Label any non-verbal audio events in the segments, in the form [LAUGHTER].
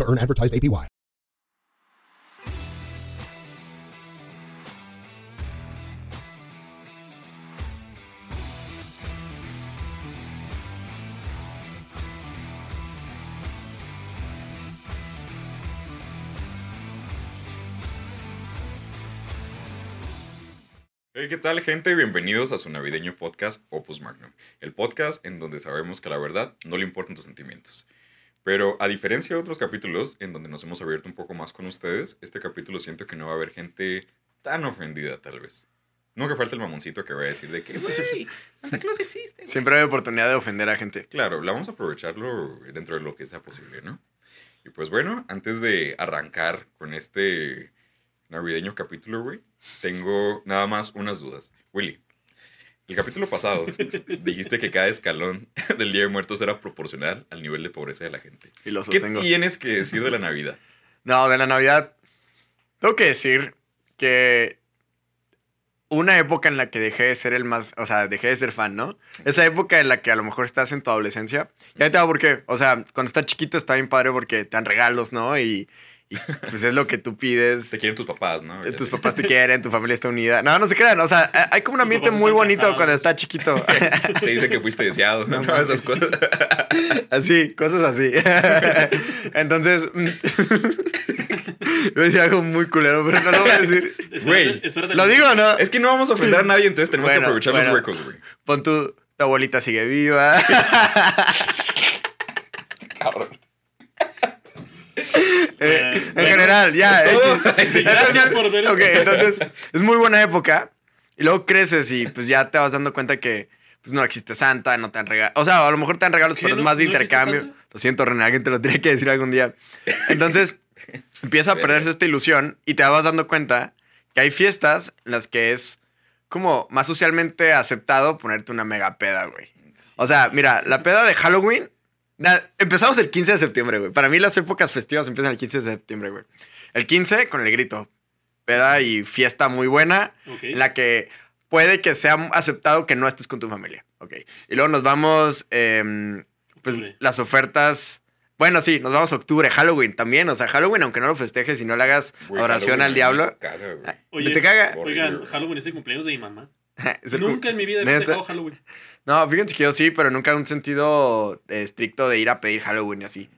to earn advertised APY. Hey, ¿qué tal, gente? Bienvenidos a su navideño podcast Opus Magnum, el podcast en donde sabemos que la verdad no le importan tus sentimientos. Pero a diferencia de otros capítulos en donde nos hemos abierto un poco más con ustedes, este capítulo siento que no va a haber gente tan ofendida, tal vez. No que falte el mamoncito que va a decir de que, güey, Santa Claus existe. güey". Siempre hay oportunidad de ofender a gente. Claro, la vamos a aprovecharlo dentro de lo que sea posible, ¿no? Y pues bueno, antes de arrancar con este navideño capítulo, güey, tengo nada más unas dudas. Willy, el capítulo pasado dijiste que cada escalón [LAUGHS] del Día de Muertos era proporcional al nivel de pobreza de la gente. Y lo ¿Qué sostengo. tienes que decir de la Navidad? No, de la Navidad. Tengo que decir que una época en la que dejé de ser el más, o sea, dejé de ser fan, ¿no? Esa época en la que a lo mejor estás en tu adolescencia. Ya te digo por qué. O sea, cuando estás chiquito está bien padre porque te dan regalos, ¿no? Y, y, pues es lo que tú pides. Te quieren tus papás, ¿no? Tus papás te quieren, tu familia está unida. No, no se crean. O sea, hay como un ambiente muy bonito casados. cuando estás chiquito. [LAUGHS] Te dicen que fuiste deseado, ¿no? [LAUGHS] No Esas cosas. [LAUGHS] Así, cosas así. Entonces, mm, voy a decir algo muy culero, pero no lo voy a decir. Güey. ¿Lo digo o no? Es que no vamos a ofender a nadie, entonces tenemos que aprovechar bueno. los huecos, güey. Pon tu, tu abuelita sigue viva. Cabrón. Eh, en bueno, general, ya. ¿es todo? eh, [LAUGHS] gracias por ver. ok, entonces, es muy buena época. Y luego creces y pues ya te vas dando cuenta que pues no existe Santa, no te dan regalos. O sea, a lo mejor te dan regalos, pero es ¿No- más de no intercambio. Lo siento, René, alguien te lo tiene que decir algún día. Entonces, [LAUGHS] empieza a perderse esta ilusión y te vas dando cuenta que hay fiestas en las que es como más socialmente aceptado ponerte una mega peda, güey. O sea, mira, la peda de Halloween. Empezamos el 15 de septiembre, güey. Para mí las épocas festivas empiezan el 15 de septiembre, güey. El 15 con el grito. Peda y fiesta muy buena en la que puede que sea aceptado que no estés con tu familia. Ok. Y luego nos vamos, em, pues Octubre. las ofertas. Bueno, sí, nos vamos a octubre, Halloween también. O sea, Halloween, aunque no lo festejes y no le hagas oración Halloween al diablo. caga. Oye, ¿Te caga? Oigan. Halloween es el cumpleaños de mi mamá. [LAUGHS] Nunca en mi vida he festejado Halloween. No, fíjense que yo sí, pero nunca en un sentido eh, estricto de ir a pedir Halloween y así.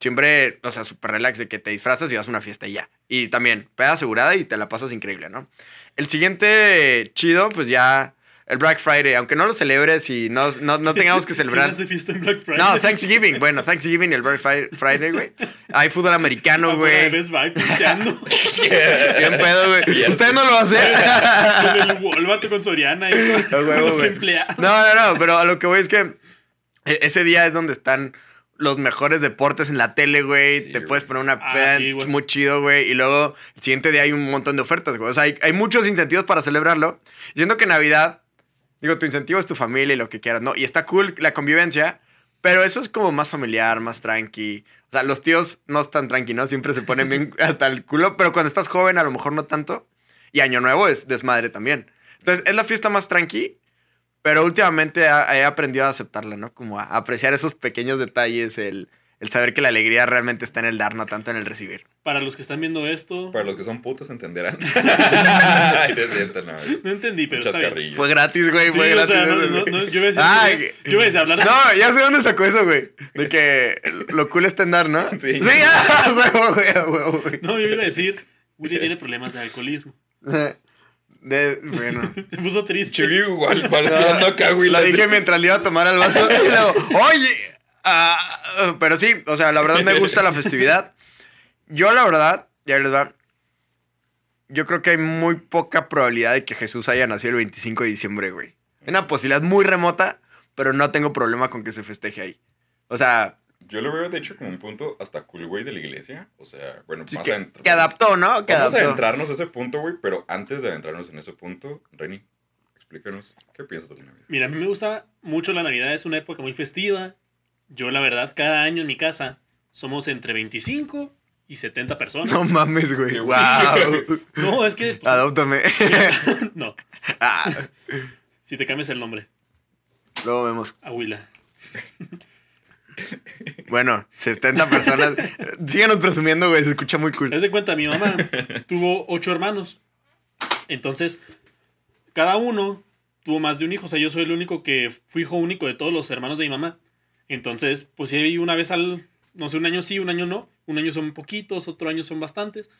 Siempre, o sea, súper relax de que te disfrazas y vas a una fiesta y ya. Y también, peda asegurada y te la pasas increíble, ¿no? El siguiente chido, pues ya, el Black Friday. Aunque no lo celebres y no, no, no tengamos que [LAUGHS] celebrar. ¿Quién hace fiesta en Black Friday? No, Thanksgiving. Bueno, Thanksgiving y el Black Fri- Friday, güey. Hay fútbol americano, de güey. Best Buy punteando. Bien pedo, güey. Ya ¿Usted no lo hace? con el Walmart con Soriana y con, A con los empleados. No, no, no, pero a lo que voy es que e- ese día es donde están los mejores deportes en la tele, güey. Sí, Te güey. puedes poner una Ah, peda sí, muy chido, güey. Y luego el siguiente día hay un montón de ofertas, güey. O sea, hay, hay muchos incentivos para celebrarlo. Siento que Navidad, digo, tu incentivo es tu familia y lo que quieras, ¿no? Y está cool la convivencia, pero eso es como más familiar, más tranqui. O sea, los tíos no están tranqui, ¿no? Siempre se ponen bien [LAUGHS] hasta el culo, pero cuando estás joven a lo mejor no tanto. Y Año Nuevo es desmadre también. Entonces, es la fiesta más tranqui, pero últimamente he aprendido a aceptarla, ¿no? Como a apreciar esos pequeños detalles, el, el saber que la alegría realmente está en el dar, no tanto en el recibir. Para los que están viendo esto, Para los que son putos entenderán. [LAUGHS] Ay, no es cierto, no. no entendí, pero está bien. chascarrillo. Fue gratis, güey, Sí, fue o gratis. sea, no, no, no, yo iba a decir, Ay, yo iba a decir hablar de... No, ya sé dónde sacó eso, güey. De que lo cool está en dar, ¿no? [LAUGHS] Sí. Sí, ah, [LAUGHS] huevo, huevo, güey. No, yo iba a decir, Willy tiene problemas de alcoholismo. De- bueno. Se puso triste. Chivi igual, acá, güey. Lo la- dije mientras le iba a tomar al vaso. Y luego, oye. Ah, pero sí, o sea, la verdad me gusta la festividad. Yo, la verdad, ya les va. Yo creo que hay muy poca probabilidad de que Jesús haya nacido el 25 de diciembre, güey. Es una posibilidad muy remota, pero no tengo problema con que se festeje ahí. O sea, Yo lo veo, de hecho, como un punto hasta cool, güey, de la iglesia. O sea, bueno, Sí, más que, adentro. que adaptó, ¿no? Que Vamos a adaptó. adentrarnos a ese punto, güey, pero antes de adentrarnos en ese punto, Reni, explícanos, ¿qué piensas de la Navidad? Mira, a mí me gusta mucho la Navidad, es una época muy festiva. Yo, la verdad, cada año en mi casa somos entre 25 y 70 personas. No mames, güey. Sí, Wow. [LAUGHS] No, es que. pues, [LAUGHS] Adóptame. [LAUGHS] no, Ah, si te cambias el nombre, luego vemos. Aguila. Bueno, 70 personas. Síganos presumiendo, güey. Se escucha muy cool. Haz de cuenta, mi mamá tuvo ocho hermanos. Entonces, cada uno tuvo más de un hijo. O sea, yo soy el único que fui hijo único de todos los hermanos de mi mamá. Entonces, pues sí, una vez al, no sé, un año sí, un año no. Un año son poquitos, otro año son bastantes.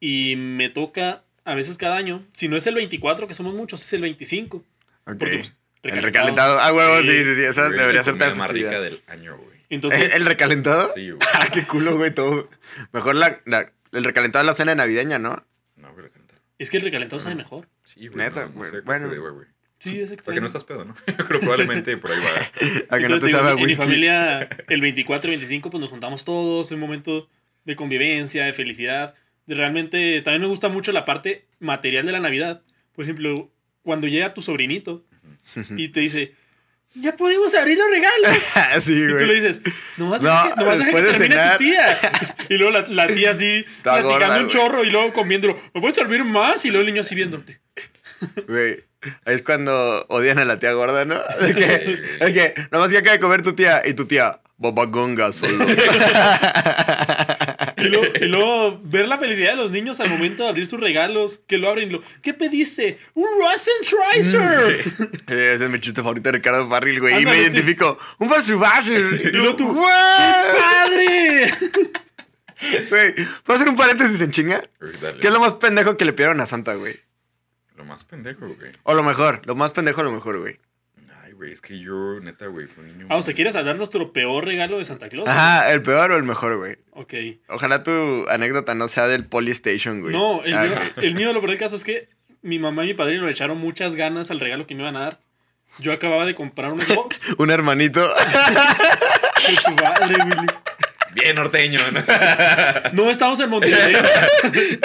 Y me toca a veces cada año. Si no es el 24, que somos muchos, es el 25. Ok. Porque, pues, El recalentado. Ah, huevo, sí, sí, sí. Esa Güey, debería ser tan más rica del año, güey. Entonces, ¿El recalentado? Sí, güey. [LAUGHS] Ah, qué culo, güey. Todo. Mejor la, la- el recalentado es la cena navideña, ¿no? No, güey, la calentado. es que el recalentado sabe mejor. Sí, güey. Neta, no, no güey, sé bueno. güey. Sí, es Porque extraño. no estás pedo, ¿no? [LAUGHS] Pero probablemente por ahí va. A que no Entonces, te digo, sabe a en mi familia, [LAUGHS] el 24 y 25, pues nos juntamos todos, un momento de convivencia, de felicidad. Realmente, también me gusta mucho la parte material de la Navidad. Por ejemplo, cuando llega tu sobrinito y te dice, ya podemos abrir los regalos. [LAUGHS] Sí, Y tú le güey. dices, No, que, nomás deja que después de termine cenar. tu tía. Y luego la, la tía así, Toda platicando gorda, un güey. chorro y luego comiéndolo. ¿Me puedes servir más? Y luego el niño así viéndote. Güey. Ahí es cuando odian a la tía gorda, ¿no? [LAUGHS] De que, es que, nomás que acaba de comer tu tía y tu tía, bobagonga solo. [LAUGHS] Y luego, y luego ver la felicidad de los niños al momento de abrir sus regalos, que lo abren y lo, ¿qué pediste? ¡Un Rosenschreiser! [LAUGHS] Eh, Ese es mi chiste favorito de Ricardo Farril, güey. Y me sí. identifico. Un Basubasher. Y luego tú, ¡Güey! ¡Padre! Güey, ¿puedo hacer un paréntesis en chinga? Dale. ¿Qué es lo más pendejo que le pidieron a Santa, güey? Lo más pendejo, güey. O lo mejor, lo más pendejo, lo mejor, güey. Ay, güey, es que yo, neta, güey, fue un niño. Ah, o sea, ¿quieres hablar nuestro peor regalo de Santa Claus? Ajá, ¿el peor o el mejor, güey? Ok. Ojalá tu anécdota no sea del Polystation, güey. No, el Ah, mío, güey. el mío, lo peor del caso es que mi mamá y mi padrino le echaron muchas ganas al regalo que me iban a dar. Yo acababa de comprar un Xbox. [LAUGHS] Un hermanito. Madre, Willy. Bien norteño, ¿no? No estamos en Monterrey. [LAUGHS]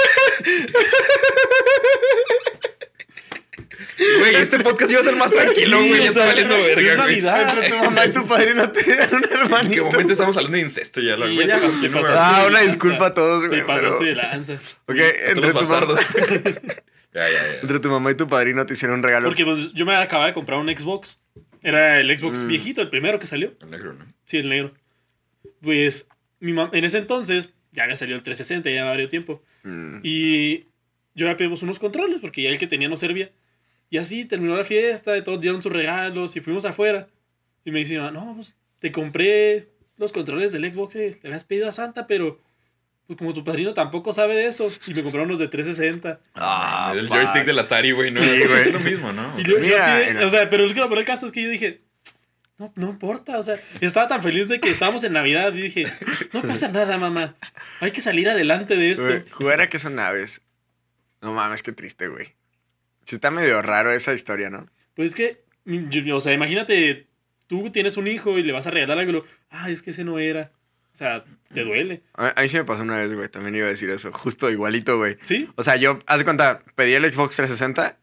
Güey, este podcast iba a ser más tranquilo, Sí, güey. o ya está valiendo verga, güey. Entre tu mamá y tu padrino te dieron un ¿En qué hermanito. momento estamos hablando de incesto ya? Sí, güey, ya Ah, una lanza. disculpa a todos, Te güey. pasaste Pero... de lanza. Ok, Hasta entre los tu, mamá, bastardos. [LAUGHS] ya, ya, ya. entre tu mamá y tu padrino te hicieron un regalo. Porque pues, yo me acababa de comprar un Xbox. Era el Xbox Mm. viejito, el primero que salió. El negro, ¿no? Sí, el negro. Pues mi mam- en ese entonces ya había salido el 360, ya había varios tiempo. Mm. Y yo ya pedimos unos controles porque ya el que tenía no servía. Y así terminó la fiesta, y todos dieron sus regalos y fuimos afuera. Y me dice, no, pues te compré los controles del Xbox, eh, le habías pedido a Santa, pero pues como tu padrino tampoco sabe de eso. Y me compraron unos de 360. Ah, el fuck. joystick del Atari, güey, no Sí, es lo mismo, ¿no? O Y sea, yo, mira, mira. o sea, pero el, pero el caso es que yo dije, no, no importa, o sea, estaba tan feliz de que estábamos en Navidad y dije, no pasa nada, mamá, hay que salir adelante de esto. Güey, jugar a que son aves. No mames, qué triste, güey. Sí está medio raro esa historia, ¿no? Pues es que, mm, o sea, imagínate, tú tienes un hijo y le vas a regalar algo, ay, es que ese no era. O sea, te duele. A, a mí sí me pasó una vez, güey. También iba a decir eso. Justo igualito, güey. ¿Sí? O sea, yo, haz de cuenta, pedí el Xbox 360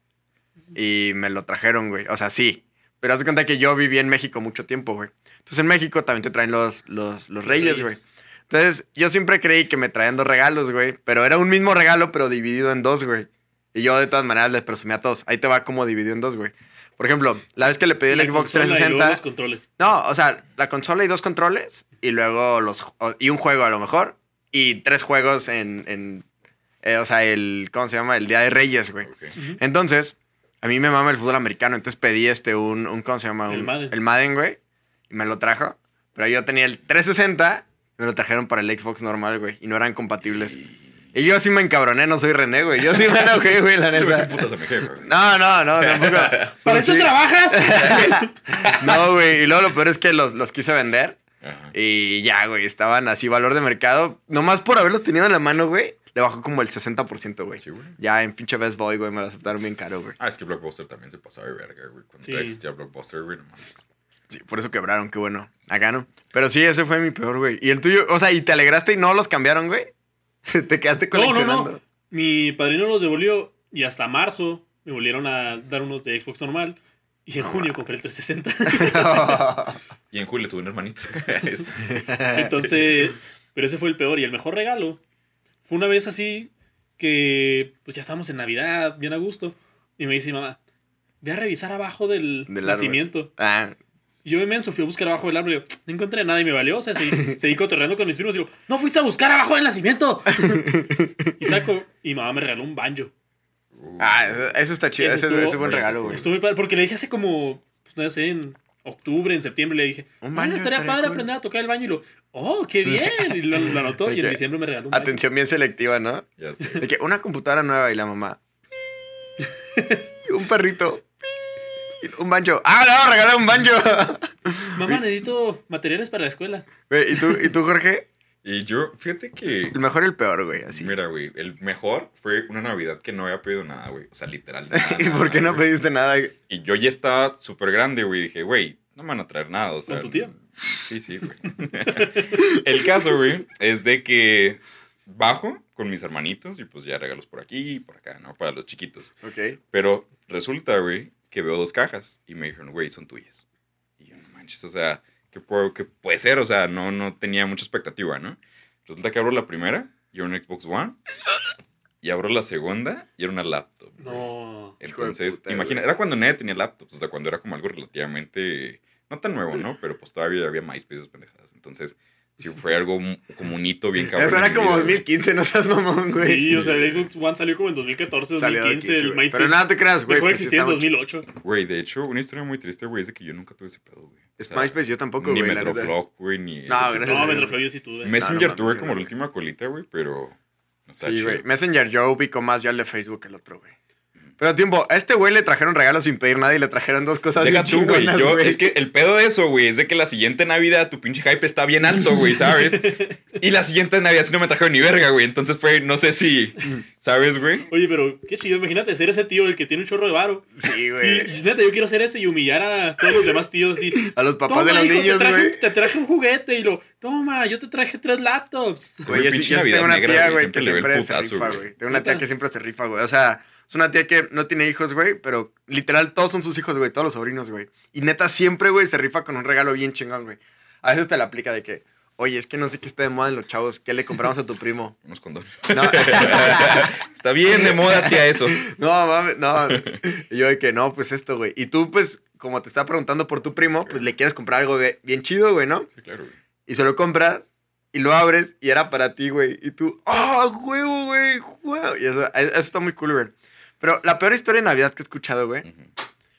y me lo trajeron, güey. O sea, sí. Pero haz de cuenta que yo viví en México mucho tiempo, güey. Entonces en México también te traen los, los, los reyes, güey. Entonces yo siempre creí que me traían dos regalos, güey. Pero era un mismo regalo, pero dividido en dos, güey. Y yo de todas maneras les presumí a todos. Ahí te va como dividido en dos, güey. Por ejemplo, la vez que le pedí el La Xbox consola y luego 360... los controles. No, o sea, la consola y dos controles y luego los y un juego a lo mejor y tres juegos en, en eh, o sea, el ¿cómo se llama? El Día de Reyes, güey. Entonces, a mí me mama el fútbol americano, entonces pedí este un, un ¿cómo se llama? El Un- Madden. El Madden, güey, y me lo trajo, pero yo tenía el 360, me lo trajeron para el Xbox normal, güey, y no eran compatibles. Y yo sí me encabroné, no soy René, güey. Yo sí me enojé, güey, la [LAUGHS] neta. No, no, no, [LAUGHS] tampoco. ¿Para eso sí. trabajas? [LAUGHS] No, güey. Y luego lo peor es que los, los quise vender. Ajá. Y ya, güey. Estaban así, valor de mercado. Nomás por haberlos tenido en la mano, güey. Le bajó como el 60%, güey. Sí, güey. Ya en pinche Best Boy, güey. Me lo aceptaron bien caro, güey. Ah, es que Blockbuster también se pasaba de verga, güey. Cuando Sí. existía Blockbuster, güey, no mames. Sí, por eso quebraron, qué bueno. Acá no. Pero sí, ese fue mi peor, güey. ¿Y el tuyo? O sea, ¿y te alegraste y no los cambiaron, güey? [LAUGHS] ¿Te quedaste No, no, coleccionando? no. Mi padrino los devolvió y hasta marzo me volvieron a dar unos de Xbox normal. Y en junio compré el 360. [LAUGHS] Y en julio tuve un hermanito. [LAUGHS] Es- Entonces, pero ese fue el peor. Y el mejor regalo fue una vez así que pues ya estábamos en Navidad, bien a gusto. Y me dice mi mamá, ve a revisar abajo del, Del árbol. nacimiento. ah, yo inmenso fui a buscar abajo del árbol y digo, no encontré nada y me valió. O sea, seguí, [LAUGHS] seguí cotorreando con mis primos y digo, no fuiste a buscar abajo del nacimiento. [LAUGHS] y saco, y mamá me regaló un banjo. ah, eso- está chido. Ese Ese, estuvo- ese es buen regalo, güey. Estuvo muy padre, porque le dije hace como, pues no sé, en octubre, en septiembre, le dije, Un "Ah, baño estaría estaría padre cool". aprender a tocar el baño. Y lo, oh, qué bien. Y lo, lo anotó y en [LAUGHS] diciembre me regaló un baño. Atención bien selectiva, ¿no? ya sé. De que una computadora nueva y la mamá. un perrito. Un banjo. ¡Ah, le vamos a regalar un banjo! Mamá, necesito materiales para la escuela. ¿y tú, ¿Y tú, Jorge? Y yo, fíjate que. El mejor y el peor, güey, así. Mira, güey, el mejor fue una Navidad que no había pedido nada, güey. O sea, literal. [LAUGHS] nada, ¿Y por qué nada, no güey. pediste nada? güey? Y yo ya estaba súper grande, güey. Dije, güey, no me van a traer nada. O sea, ¿Con tu tío? Sí, sí, güey. [LAUGHS] el caso, güey, es de que bajo con mis hermanitos y pues ya regalos por aquí y por acá, ¿no? Para los chiquitos. Ok. Pero resulta, güey, que veo dos cajas y me dijeron, güey, son tuyas. Y yo, no manches, o sea, ¿qué, puedo- qué puede ser? O sea, no, no tenía mucha expectativa, ¿no? Resulta que abro la primera y era un Xbox One. Y abro la segunda y era una laptop. No. Entonces, puta, imagina, era cuando nadie tenía laptops, o sea, cuando era como algo relativamente, no tan nuevo, ¿no? Pero pues todavía había MySpace pendejadas. Entonces, sí fue algo como un hito bien cabrón. Eso era como vida, güey. 2015, no seas mamón, güey. Sí, o sea, el Xbox One salió como en 2014, Salió de 2015. 15, el. MySpace Pero nada te creas, güey. dejó de pues existir en estaba- 2008. Güey, de hecho, una historia muy triste, güey, es de que yo nunca tuve ese pedo, güey. O Es sea, MySpace, yo tampoco, Ni güey. neta. Metroflog, güey, ni... No, gracias No, Dios. Metroflow yo sí tuve. Messenger No, no tuve como la última colita, güey, pero... No está Sí, güey. Messenger yo ubico más ya el de Facebook que el otro, güey. Pero tiempo, a este güey le trajeron regalos sin pedir nada y le trajeron dos cosas Deja bien tú, güey. Yo, güey. es que el pedo de eso, güey, es de que la siguiente Navidad tu pinche hype está bien alto, güey, ¿sabes? [LAUGHS] Y la siguiente Navidad sí no me trajeron ni verga, güey. Entonces fue, no sé si, ¿sabes, güey? Oye, pero qué chido, imagínate ser ese tío el que tiene un chorro de varo. Sí, güey. y neta, yo quiero ser ese y humillar a todos los demás tíos así. A los papás de los hijo, niños, te traje, güey. un- te traje un juguete y lo, toma, yo te traje tres laptops. Güey, yo sí, yo tengo una tía, güey, que siempre se rifa, güey. Tengo una tía que siempre se rifa, güey. O sea, es una tía que no tiene hijos, güey, pero literal todos son sus hijos, güey, todos los sobrinos, güey. Y neta siempre, güey, se rifa con un regalo bien chingón, güey. A veces te la aplica de que, oye, es que no sé qué está de moda en los chavos, ¿qué le compramos a tu primo? Unos condones. No, [LAUGHS] Está bien de moda, tía, eso. [LAUGHS] no, mames, no. Y yo de que, no, pues esto, güey. Y tú, pues, como te está preguntando por tu primo, pues le quieres comprar algo güey, bien chido, güey, ¿no? Sí, claro, güey. Y se lo compras y lo abres y era para ti, güey. Y tú, ¡ah, huevo, güey! ¡Huevo! Y eso, eso está muy cool, güey. Pero la peor historia de Navidad que he escuchado, güey,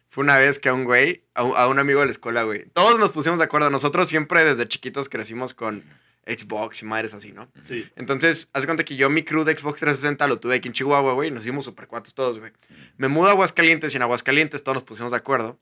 fue una vez que a un güey, a un, a un amigo de la escuela, güey, todos nos pusimos de acuerdo. Nosotros siempre desde chiquitos crecimos con Xbox y madres así, ¿no? Sí. Entonces, haz de cuenta que yo mi crew de Xbox 360 lo tuve aquí en Chihuahua, güey, y nos hicimos super cuatos todos, güey. Me mudo a Aguascalientes y en Aguascalientes todos nos pusimos de acuerdo.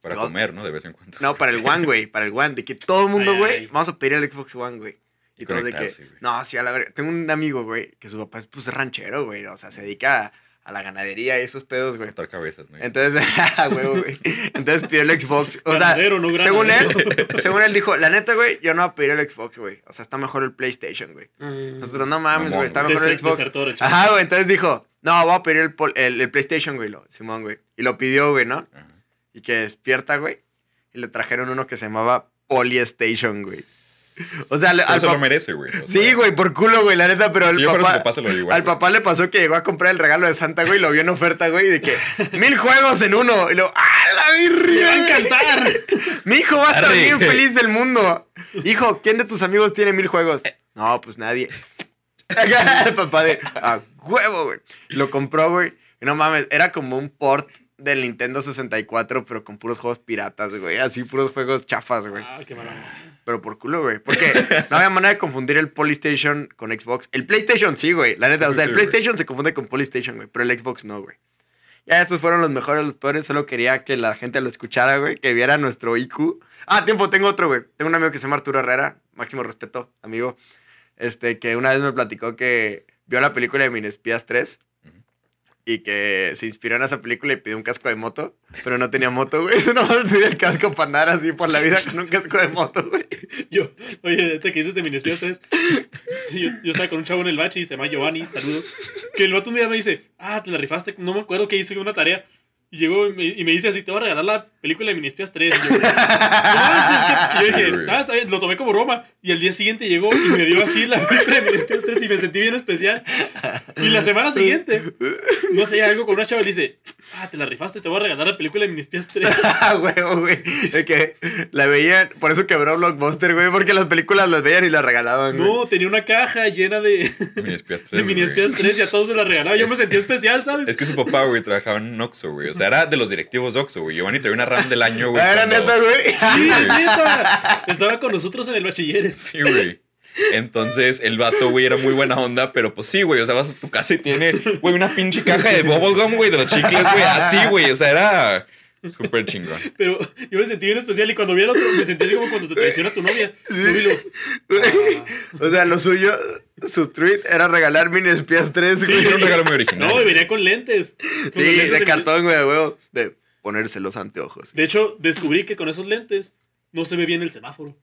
Para No. comer, ¿no? De vez en cuando. No, para el One, güey, para el One, de que todo el mundo, güey, vamos a pedir el Xbox One, güey. Y Y todos de que, no, sí, a la verga. Tengo un amigo, güey, que su papá es pues ranchero, güey, o sea, se dedica a, a la ganadería y esos pedos, güey. Cortar cabezas, ¿no? Entonces, [LAUGHS] huevo, güey. Entonces pidió el Xbox. O sea, Ganadero, no según él, granadero. según él dijo, la neta, güey, yo no voy a pedir el Xbox, güey. O sea, está mejor el PlayStation, güey. Nosotros, no mames, güey, está güey. mejor el Xbox. desertor. Ajá, güey, entonces dijo, no, voy a pedir el, pol- el, el PlayStation, güey, lo, Simón, güey. Y lo pidió, güey, ¿no? Ajá. Y que despierta, güey. Y le trajeron uno que se llamaba Polystation, güey. [LAUGHS] O sea, Pero al se lo merece, güey. o Sí, güey, por culo, güey, la neta, pero su papá... papá se lo digo igual, Al güey. papá le pasó que llegó a comprar el regalo de Santa, güey, y lo vio en oferta, güey, de que [LAUGHS] mil juegos en uno. Y lo, ¡ah, la ¡Me va a virgen! encantar! [LAUGHS] Mi hijo va a estar Arre. bien feliz del mundo. Hijo, ¿quién de tus amigos tiene mil juegos? No, pues nadie. el papá de, a huevo, güey. Lo compró, güey. Y no mames, era como un port del Nintendo 64, pero con puros juegos piratas, güey. Así, puros juegos chafas, güey. Ah, qué mala onda. Pero por culo, güey. Porque no había manera de confundir el Polystation con Xbox. El PlayStation sí, güey. La neta, o sea, el. PlayStation se confunde con Polystation, güey. Pero el Xbox no, güey. Ya estos fueron los mejores, los peores. Solo quería que la gente lo escuchara, güey. Que viera nuestro IQ. Ah, tiempo, tengo otro, güey. Tengo un amigo que se llama Arturo Herrera. Máximo respeto, amigo. Este, que una vez me platicó que vio la película de Minespías 3. Y que se inspiró en esa película y pidió un casco de moto, pero no tenía moto, güey. [LAUGHS] Nomás pidió el casco para andar así por la vida con un casco de moto, güey. [LAUGHS] Yo, oye, este que dices de Minispías 3, yo, yo estaba con un chavo en el bache y se llama Giovanni, saludos. Que el vato un día me dice, ah, te la rifaste, no me acuerdo que hice una tarea. Y llegó y me, y me dice así, te voy a regalar la película de Minispías 3. Y yo. Y yo dije, güey. ah, está bien, lo tomé como broma. Y al día siguiente llegó y me dio así la película de Minispías 3 y me sentí bien especial. Y la semana siguiente, no sé, algo con una chava y le dice, ah, te la rifaste, te voy a regalar la película de Minispías 3. [LAUGHS] Ah, huevo, güey. De que la veían, por eso quebró Blockbuster, güey, porque las películas las veían y las regalaban, güey. No, tenía una caja llena de, Mini espías 3. de Mini Espías 3 y a todos se la regalaba. Yo me sentí especial, ¿sabes? Es que su papá, güey, trabajaba en Oxxo, güey. O sea, era de los directivos de Oxxo, güey. Giovanni traía una RAM del año, güey. [LAUGHS] Era cuando- neta, güey. Sí, es neta. Estaba con nosotros en el bachilleres. Sí, güey. Entonces, el vato, güey, era muy buena onda, pero pues sí, güey. O sea, vas a tu casa y tiene, güey, una pinche caja de bubblegum, güey, de los chicles, güey. Así, güey. O sea, era súper chingón. [LAUGHS] Pero yo me sentí bien especial y cuando vi al otro me sentí así como cuando te traiciona tu novia. Lo- Güey. O sea, lo suyo, su tweet era regalar mini espías 3, Sí, güey. Era un regalo muy original. No, y venía con lentes. Con Sí, lentes de de- cartón, güey, güey. De ponerse los anteojos. De hecho, descubrí que con esos lentes no se ve bien el semáforo.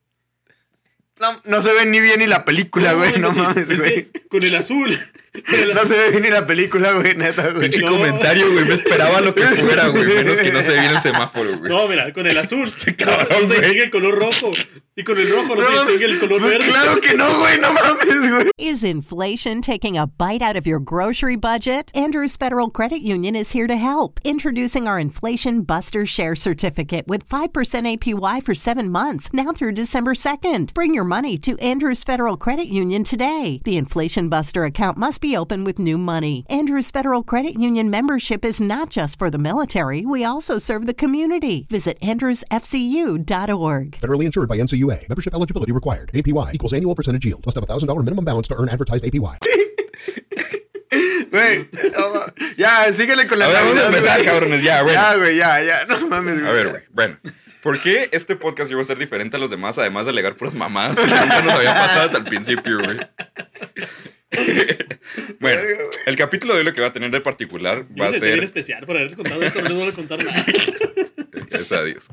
No, no se ve ni bien ni la película, güey. No, se- mames, es güey. con el azul. Con [LAUGHS] el No se ve bien ni la película, güey, neta, güey. Pinche No. comentario, güey. Me esperaba lo que [LAUGHS] fuera, güey. Menos que no se viera el [LAUGHS] semáforo, güey. No, mira, con el azul. no, se- cabrón, no se distingue el color rojo. Y con el rojo no, se distingue el color Pues verde. Claro que no, güey, no mames, güey. Is inflation taking a bite out of your grocery budget? Andrews Federal Credit Union is here to help. Introducing our Inflation Buster Share Certificate with 5% APY for seven months, now through December 2nd. Bring your money to Andrews Federal Credit Union today. The Inflation Buster account must be open with new money. Andrews Federal Credit Union membership is not just for the military, we also serve the community. Visit andrewsfcu.org. Federally insured by NCUA. Membership eligibility required. APY equals annual percentage yield. Must have a $1,000 minimum balance to earn advertised APY. Güey, no oh, ya, síguele con la A ver, vamos a empezar, cabrones, ya, bueno. Ya, güey, ya, ya. No mames, güey. A ver, güey. Bueno, ¿por qué este podcast iba a ser diferente a los demás, además de alegar puras mamadas que nunca nos había pasado hasta el principio, güey? [LAUGHS] bueno, el capítulo de hoy lo que va a tener de particular Yo va me a ser. especial por haber contado esto. No voy a contar nada. Gracias a Dios.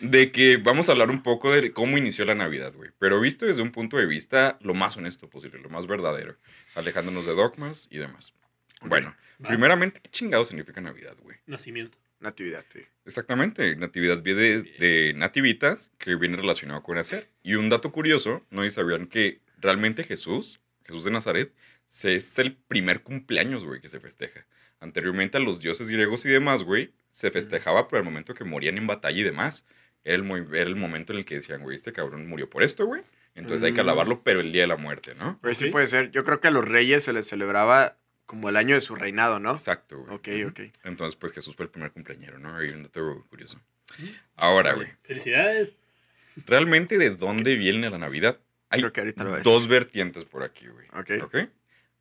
De que vamos a hablar un poco de cómo inició la Navidad, güey. Pero visto desde un punto de vista lo más honesto posible, lo más verdadero. Alejándonos de dogmas y demás. Bueno, Va. primeramente, ¿qué chingado significa Navidad, güey? Nacimiento. Natividad, sí. Exactamente, natividad viene de, de nativitas, que viene relacionado con nacer. Y un dato curioso, no sabían que realmente Jesús, Jesús de Nazaret, se- es el primer cumpleaños, güey, que se festeja. Anteriormente a los dioses griegos y demás, güey, se festejaba por el momento que morían en batalla y demás. Era el, era el momento en el que decían, güey, este cabrón murió por esto, güey. Entonces hay que Mm. alabarlo, pero el día de la muerte, ¿no? Güey, sí puede ser. Yo creo que a los reyes se les celebraba como el año de su reinado, ¿no? Exacto, güey. Ok, ok. Entonces, pues Jesús fue el primer cumpleañero, ¿no? Hay un dato curioso. Ahora, güey. Felicidades. realmente de dónde viene la Navidad. Hay Creo que ahorita lo voy a decir. dos vertientes por aquí, güey. Ok. ¿Ok?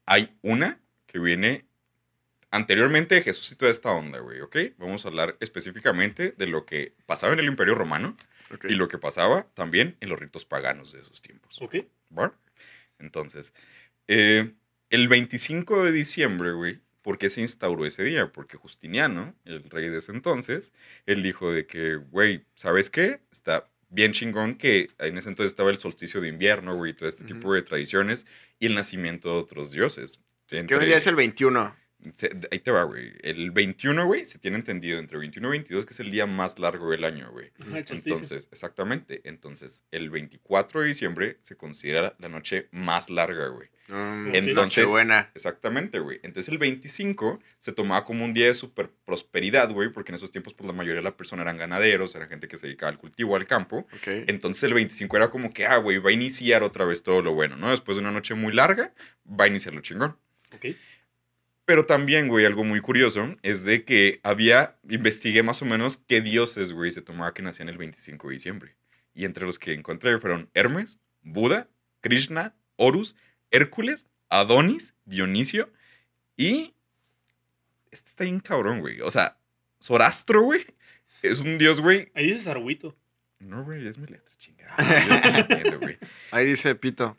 Hay una que viene anteriormente de Jesús y toda esta onda, güey, ¿ok? Vamos a hablar específicamente de lo que pasaba en el Imperio Romano ok. y lo que pasaba también en los ritos paganos de esos tiempos. Ok. ¿Va? Entonces, eh, el 25 de diciembre, güey, ¿por qué se instauró ese día? Porque Justiniano, el rey de ese entonces, él dijo de que, güey, ¿sabes qué? Está bien chingón que en ese entonces estaba el solsticio de invierno, güey, y todo este tipo de tradiciones y el nacimiento de otros dioses. ¿Qué Entre- día es el 21? Se- ahí te va, güey. El 21, güey, se tiene entendido entre 21 y 22 que es el día más largo del año, güey. Ajá. Entonces, exactamente. Entonces, el 24 de diciembre se considera la noche más larga, güey. Mm, Entonces- Nochebuena. Exactamente, güey. Entonces, el 25 se tomaba como un día de super prosperidad, güey, porque en esos tiempos, pues la mayoría de la persona eran ganaderos, eran gente que se dedicaba al cultivo, al campo. Ok. Entonces, el 25 era como que, ah, güey, va a iniciar otra vez todo lo bueno, ¿no? Después de una noche muy larga, va a iniciar lo chingón. Ok. Pero también, güey, algo muy curioso es de que había, investigué más o menos qué dioses, güey, se tomaba que nacían el 25 de diciembre. Y entre los que encontré fueron Hermes, Buda, Krishna, Horus, Hércules, Adonis, Dionisio y... Este está bien cabrón, güey. O sea, Zorastro, güey, es un dios, güey. Ahí dice Sarguito. No, güey, es mi letra, chingada. Yo sí lo entiendo, güey. [LAUGHS] Ahí dice Pito.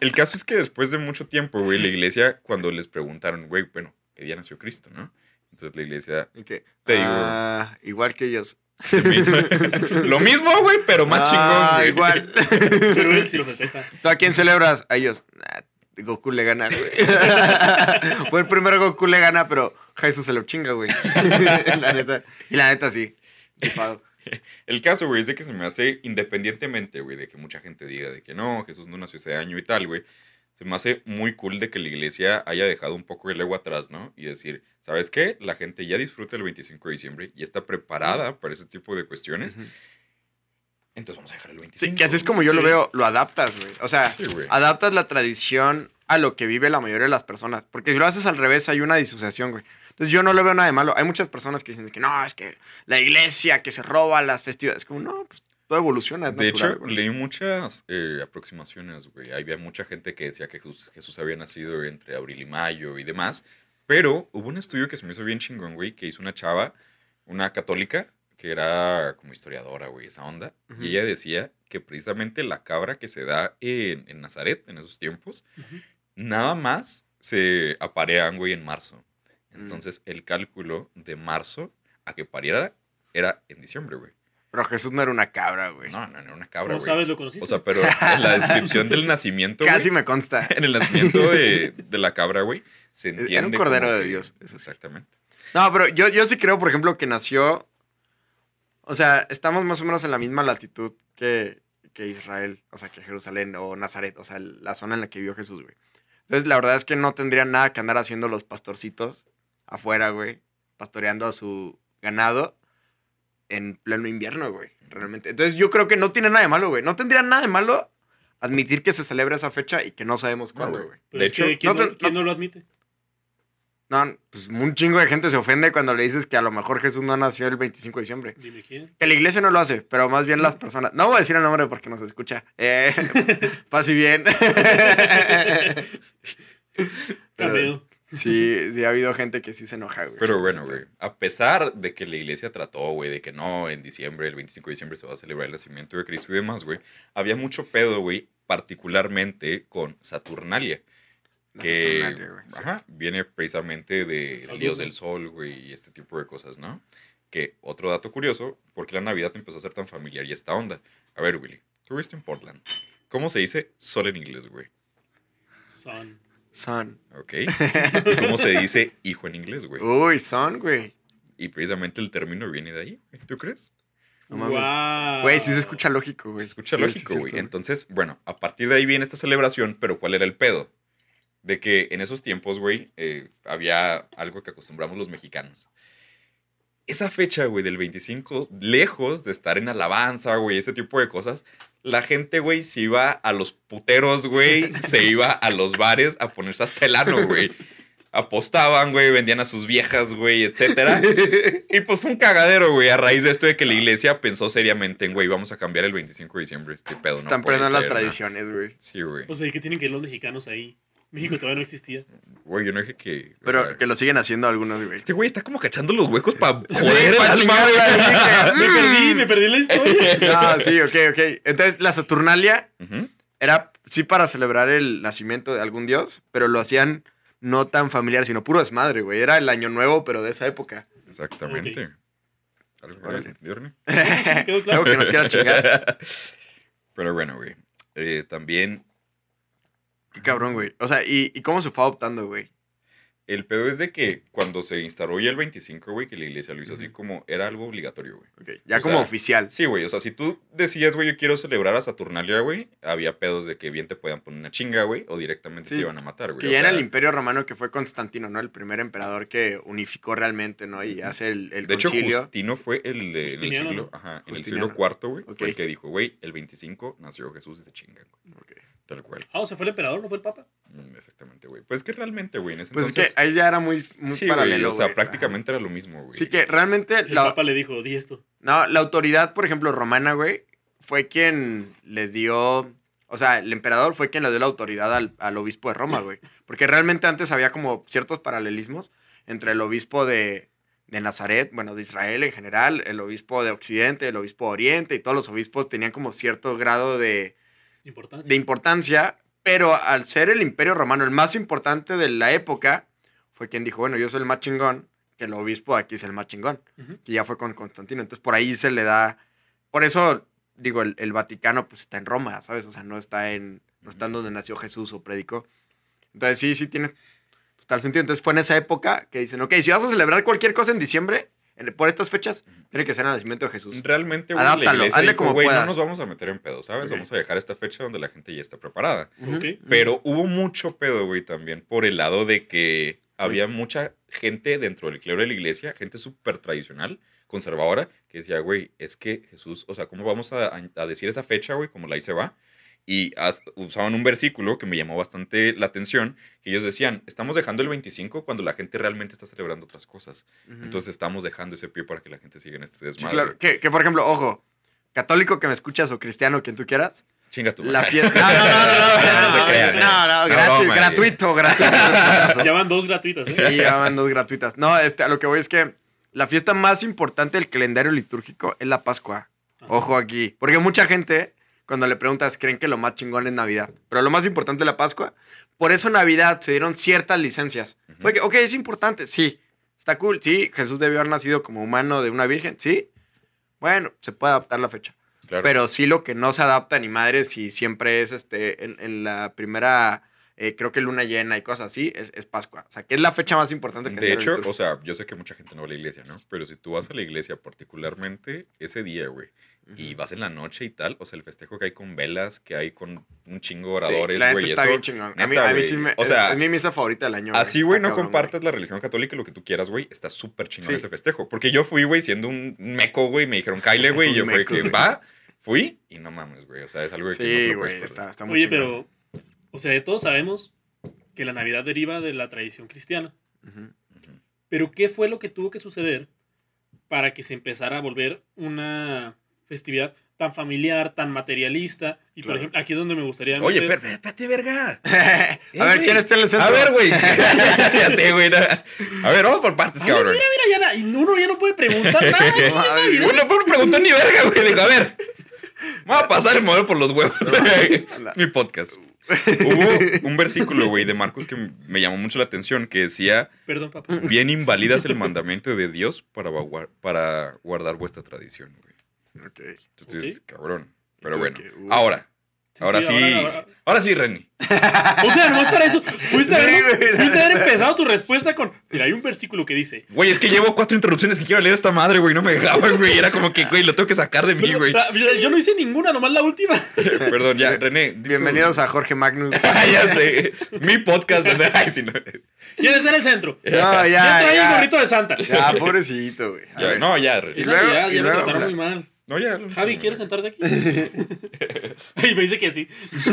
El caso es que después de mucho tiempo, güey, la iglesia, cuando les preguntaron, güey, bueno, qué día nació Cristo, ¿no? Entonces la iglesia ¿Y qué? Te digo. Ah, igual que ellos. [LAUGHS] lo mismo, güey, pero más Ah, chingón. güey. igual. Pero él sí lo festeja. ¿Tú a quién celebras? A ellos. Nah, Goku le gana, güey. [LAUGHS] Fue el primer Goku le gana, pero Jesús se lo chinga, güey. [LAUGHS] la neta. Y la neta, sí. Rifado. [LAUGHS] El caso, güey, es de que se me hace, independientemente, güey, de que mucha gente diga de que no, Jesús no nació ese año y tal, güey, se me hace muy cool de que la iglesia haya dejado un poco el ego atrás, ¿no? Y decir, ¿sabes qué? La gente ya disfruta el 25 de diciembre y está preparada para ese tipo de cuestiones. Entonces vamos a dejar el 25. Sí, que así es como yo lo veo, lo adaptas, güey. O sea, Sí, güey. adaptas la tradición a lo que vive la mayoría de las personas. Porque si lo haces al revés, hay una disociación, güey. Entonces yo no le veo nada de malo. Hay muchas personas que dicen que no, es que la iglesia que se roba las festividades. Como, no, pues todo evoluciona. Es De natural, hecho, güey. leí muchas eh, aproximaciones, güey. Había mucha gente que decía que Jesús, Jesús había nacido entre abril y mayo y demás. Pero hubo un estudio que se me hizo bien chingón, güey, que hizo una chava, una católica, que era como historiadora, güey, esa onda. Y ella decía que precisamente la cabra que se da en, en Nazaret en esos tiempos, nada más se aparean, güey, en marzo. Mm. Entonces, el cálculo de marzo a que pariera era en diciembre, güey. Pero Jesús no era una cabra, güey. No, no, no era una cabra, ¿Cómo güey. sabes? ¿Lo conociste? O sea, pero en la descripción del nacimiento, Casi me consta. [LAUGHS] en el nacimiento de, de la cabra, güey, se Era un entiende. cordero como de Dios, eso sí. Exactamente. No, pero yo, yo sí creo, por ejemplo, que nació. O sea, estamos más o menos en la misma latitud que, que Israel, o sea, que Jerusalén o Nazaret, o sea, la zona en la que vivió Jesús, güey. Entonces, la verdad es que no tendrían nada que andar haciendo los pastorcitos afuera, güey, pastoreando a su ganado en pleno invierno, güey, realmente. Entonces, yo creo que no tiene nada de malo, güey. No tendría nada de malo admitir que se celebra esa fecha y que no sabemos cuándo, güey. de es que hecho, ¿quién, no no, te- quién no- no lo admite? No, pues un chingo de gente se ofende cuando le dices que a lo mejor Jesús no nació el 25 de diciembre. Dime quién. Que la iglesia no lo hace, pero más bien las personas. No voy a decir el nombre porque nos escucha. Eh, [LAUGHS] paz y bien. [LAUGHS] Pero Cameo. Sí, sí ha habido gente que sí se enoja, güey. Pero bueno, güey, a pesar de que la iglesia trató, güey, de que no, en diciembre, el 25 de diciembre se va a celebrar el nacimiento de Cristo y demás, güey, había mucho pedo, güey, particularmente con Saturnalia. La que Saturnalia, güey, ajá, viene precisamente del Saturno. dios del sol, güey, y este tipo de cosas, ¿no? Que otro dato curioso, ¿por qué la Navidad empezó a ser tan familiar y esta onda? A ver, Willy, tú viste en Portland. ¿Cómo se dice sol en inglés, güey? Son. Son. ¿Ok? ¿Y cómo se dice hijo en inglés, güey? Uy, son, güey. Y precisamente el término viene de ahí, güey, ¿tú crees? No mames. Wow. Güey, sí se escucha lógico, güey. Se escucha lógico, güey. sí. Entonces, bueno, a partir de ahí viene esta celebración, pero ¿cuál era el pedo? De que en esos tiempos, güey, eh, había algo que acostumbramos los mexicanos. Esa fecha, güey, del 25, lejos de estar en alabanza, güey, ese tipo de cosas, la gente, güey, se iba a los puteros, güey, se [LAUGHS] iba a los bares a ponerse hasta el ano, güey. Apostaban, güey, vendían a sus viejas, güey, etcétera. Y pues fue un cagadero, güey, a raíz de esto de que la iglesia pensó seriamente en, güey, vamos a cambiar el 25 de diciembre este pedo, ¿no? Están puede perdiendo las ser, ¿no? tradiciones, güey. Sí, güey. O sea, ¿y qué tienen que ir los mexicanos ahí? México todavía no existía. Güey, yo no dije que... o Pero sea, que lo siguen haciendo algunos, güey. Este güey está como cachando los huecos para [LAUGHS] joder el alma, güey. [LAUGHS] Me perdí, me perdí la historia. [LAUGHS] No, sí, ok, ok. Entonces, la Saturnalia era sí para celebrar el nacimiento de algún dios, pero lo hacían no tan familiar, sino puro desmadre, güey. Era el año nuevo, pero de esa época. Exactamente. ¿Algo claro. Que nos quiera chingar. Pero bueno, güey. Eh, también Qué cabrón, güey. O sea, ¿y, y cómo se fue adoptando, güey? el pedo es de que cuando se instauró ya el 25, güey, que la iglesia lo hizo así como era algo obligatorio, güey. Ok, Ya O como sea, oficial. Sí, güey. O sea, si tú decías, güey, yo quiero celebrar a Saturnalia, güey, había pedos de que bien te podían poner una chinga, güey, o directamente Sí. te iban a matar, güey. Que O ya en sea, el Imperio Romano, que fue Constantino, ¿no? El primer emperador que unificó realmente, ¿no? Y hace el, el De hecho. Justino fue el de en el siglo, ajá, en el siglo IV, güey, fue el que dijo, güey, el 25 nació Jesús y se chingan, güey. Ok. Tal cual. Ah, o sea, fue el emperador, no fue el papa. Mm, Exactamente, güey. Pues es que realmente, güey, en ese Pues entonces... es que ahí ya era muy, muy sí, güey, paralelo, o sea, güey. prácticamente era lo mismo, güey. Sí que realmente El la, papa le dijo, di esto. no, la autoridad, por ejemplo, romana, güey, fue quien le dio... O sea, el emperador fue quien le dio la autoridad al, al obispo de Roma, güey. Porque realmente antes había como ciertos paralelismos entre el obispo de, de Nazaret, bueno, de Israel en general, el obispo de Occidente, el obispo de Oriente, y todos los obispos tenían como cierto grado de, Importancia. de importancia, pero al ser el imperio romano el más importante de la época, fue quien dijo, bueno, yo soy el más chingón, que el obispo aquí es el más chingón, Ujú. que ya fue con Constantino. Entonces por ahí se le da, por eso digo, el, el Vaticano pues está en Roma, ¿sabes? O sea, no está en, no está en donde nació Jesús o predicó. Entonces sí, sí tiene total sentido. Entonces fue en esa época que dicen, ok, si vas a celebrar cualquier cosa en diciembre, en- por estas fechas, tiene que ser el nacimiento de Jesús. Realmente, güey, la Adáptalo, iglesia hazle dijo, como güey, no nos vamos a meter en pedo, ¿sabes? Vamos a dejar esta fecha donde la gente ya está preparada. Pero hubo mucho pedo, güey, también por el lado de que había mucha gente dentro del clero de la iglesia, gente súper tradicional, conservadora, que decía, güey, es que Jesús, o sea, ¿cómo vamos a, a decir esa fecha, güey, como la ahí se va? Y usaban un versículo que me llamó bastante la atención, que ellos decían, estamos dejando el 25 cuando la gente realmente está celebrando otras cosas. Entonces estamos dejando ese pie para que la gente siga en este Sí, desmadre. claro. Que, que, por ejemplo, ojo, católico que me escuchas o cristiano, quien tú quieras, Chinga tu la madre. fiesta... [LAUGHS] No, no, no, no, No se no, crean, no, eh. no, No, gratis, gratuito, gratuito. Ya [LAUGHS] van dos gratuitas, ¿eh? Sí, ya van dos gratuitas. No, este, a lo que voy es que la fiesta más importante del calendario litúrgico es la Pascua. Ajá. Ojo aquí. Porque mucha gente, cuando le preguntas, creen que lo más chingón es Navidad. Pero lo más importante es la Pascua. Por eso en Navidad se dieron ciertas licencias. Fue que, ok, es importante, sí. Está cool, sí. Jesús debió haber nacido como humano de una virgen, sí. Bueno, se puede adaptar la fecha. Claro. Pero sí lo que no se adapta ni madres si siempre es este en, en la primera, eh, creo que luna llena y cosas así, es, es Pascua. O sea, que es la fecha más importante que De hecho, o sea, yo sé que mucha gente no va a la iglesia, ¿no? Pero si tú vas a la iglesia particularmente ese día, güey, y vas en la noche y tal, o sea, el festejo que hay con velas, que hay con un chingo de oradores, la güey, neta está eso- bien chingón. a mí, neta, a mí güey. sí me. O sea, es, es mi misa favorita del año. Así, güey, no cabrón, compartas la religión católica y lo que tú quieras, güey. Está súper chingón Sí. ese festejo. Porque yo fui, güey, siendo un meco, güey. Me dijeron, Kyle, [LAUGHS] güey. Y yo meco, que güey. va, fui y no mames, güey. O sea, es algo que no te Sí, lo puedes güey, está, está muy Oye, chingón. pero, o sea, de todos sabemos que la Navidad deriva de la tradición cristiana. Ujú. Pero ¿qué fue lo que tuvo que suceder para que se empezara a volver una festividad tan familiar, tan materialista? Y por ejemplo, aquí es donde me gustaría... Oye, meter- espérate, espérate, verga. [LAUGHS] a ver, ¿quién está en el centro? A ver, güey. [LAUGHS] ya sé, güey. A ver, vamos por partes, A ver, cabrón. mira, mira, ya na- uno ya no puede preguntar nada. [LAUGHS] Navidad. Bueno, no preguntó ni verga, güey. Digo, a ver. Vamos a pasar el modelo por los huevos. Mi podcast. Hubo un versículo, güey, de Marcos que me llamó mucho la atención que decía, Perdón, papá. bien invalidas el mandamiento de Dios para, para guardar vuestra tradición, güey. Ok. Entonces, cabrón. Pero bueno, que, uh. ahora. Ahora sí, ahora- ahora, ahora- sí, Renny. [LAUGHS] O sea, nomás para eso. Pudiste haber, empezado tu respuesta con. Mira, hay un versículo que dice. Güey, es que llevo cuatro interrupciones que quiero leer esta madre, güey. No me dejaban, güey. Era como que, güey, lo tengo que sacar de mí, Pero, güey. Yo no hice ninguna, nomás la última. [LAUGHS] Perdón, ya, René. Bienvenidos a Jorge Magnus. [LAUGHS] ya sé. Mi podcast. Ay, si no. ¿Quieres ser el centro? No, Ya ya, trae el ya. gorrito de Santa. Ya, pobrecito, güey. A Ya, no, ya, Y René. luego- ya, y luego- trataron muy mal. No, ya. Javi, ¿quieres sentarte aquí? [LAUGHS] y me dice que sí. [LAUGHS]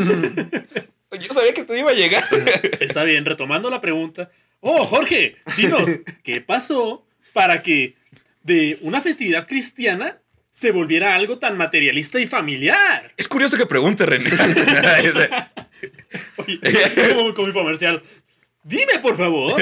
Yo sabía que este iba a llegar. [LAUGHS] Está bien, retomando la pregunta. Oh, Jorge, dinos, ¿qué pasó para que de una festividad cristiana se volviera algo tan materialista y familiar? Es curioso que pregunte, René. Oye, como con mi comercial. Dime, por favor.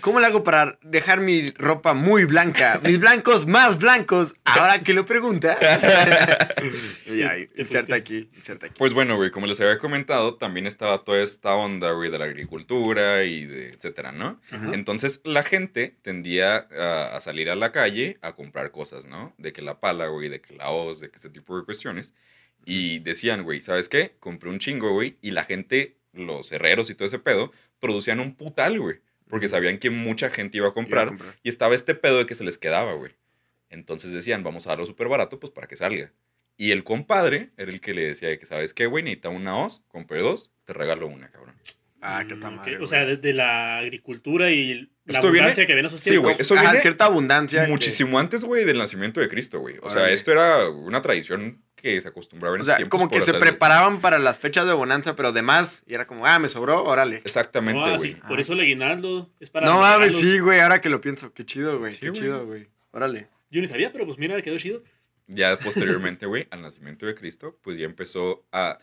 ¿Cómo le hago para dejar mi ropa muy blanca? Mis blancos más blancos. Ahora que lo preguntas. [LAUGHS] y ahí, Te inserta aquí, inserta aquí. Pues bueno, güey, como les había comentado, también estaba toda esta onda, güey, de la agricultura y de etcétera, ¿no? Entonces la gente tendía a, a salir a la calle a comprar cosas, ¿no? De que la pala, güey, de que la hoz, de que ese tipo de cuestiones. Y decían, güey, ¿sabes qué? Compré un chingo, güey, y la gente, los herreros y todo ese pedo, producían un putal, güey. Porque sabían que mucha gente iba a comprar. comprar. Y estaba este pedo de que se les quedaba, güey. Entonces decían, vamos a darlo súper barato, pues para que salga. Y el compadre era el que le decía de que, ¿sabes qué, güey? Necesita una hoz, compré dos, te regalo una, cabrón. Ah, qué Mm, tal ok. madre. O sea, desde la agricultura y la Esto viene- abundancia que ven esos Sí, tiempos. güey, eso Ajá, viene cierta abundancia. que- Muchísimo antes, güey, del nacimiento de Cristo, güey. O sea, esto era una tradición que se acostumbraba en O esos sea, tiempos. como que se preparaban para las fechas de bonanza, pero de más. Y era como, ah, me sobró, órale. Exactamente, No, güey. sí, por eso el aguinaldo es para. No mames, sí, güey, ahora que lo pienso. Qué chido, güey. Sí, qué chido, güey. Órale. Yo ni sabía, pero pues mira, quedó chido. Ya posteriormente, güey, al nacimiento de Cristo, pues ya empezó a...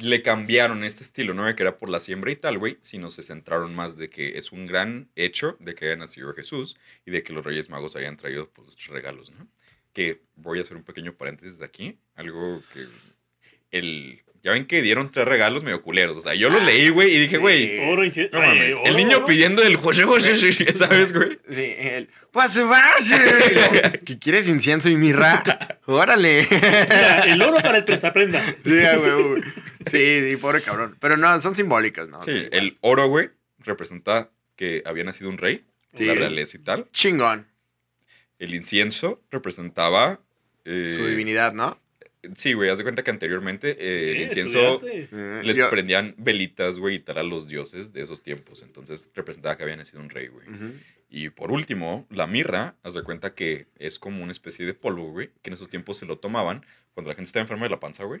Le cambiaron este estilo, no de que era por la siembra y tal, güey, sino se centraron más de que es un gran hecho de que haya nacido Jesús y de que los Reyes Magos hayan traído pues regalos, ¿no? Que voy a hacer un pequeño paréntesis aquí, algo que el ya ven que dieron tres regalos medio culeros. O sea, yo los leí, güey, y dije, güey, Sí. Oro, incienso. no mames. El niño pidiendo el José José, sí, ¿sabes, güey? Sí, el. Pues vaya. [LAUGHS] ¿Qué quieres incienso y mirra? Órale. Mira, el oro para el prestaprenda. Sí, güey. Sí, sí, pobre cabrón. Pero no, son simbólicas, ¿no? Sí, el oro, güey, representa que había nacido un rey, Sí. la realeza y tal. Chingón. El incienso representaba... eh, Su divinidad, ¿no? Sí, güey, haz de cuenta que anteriormente eh, el incienso estudiaste. Les yo- prendían velitas, güey, y tal a los dioses de esos tiempos. Entonces representaba que había nacido un rey, güey. Y por último, la mirra, haz de cuenta que es como una especie de polvo, güey, que en esos tiempos se lo tomaban cuando la gente estaba enferma de la panza, güey.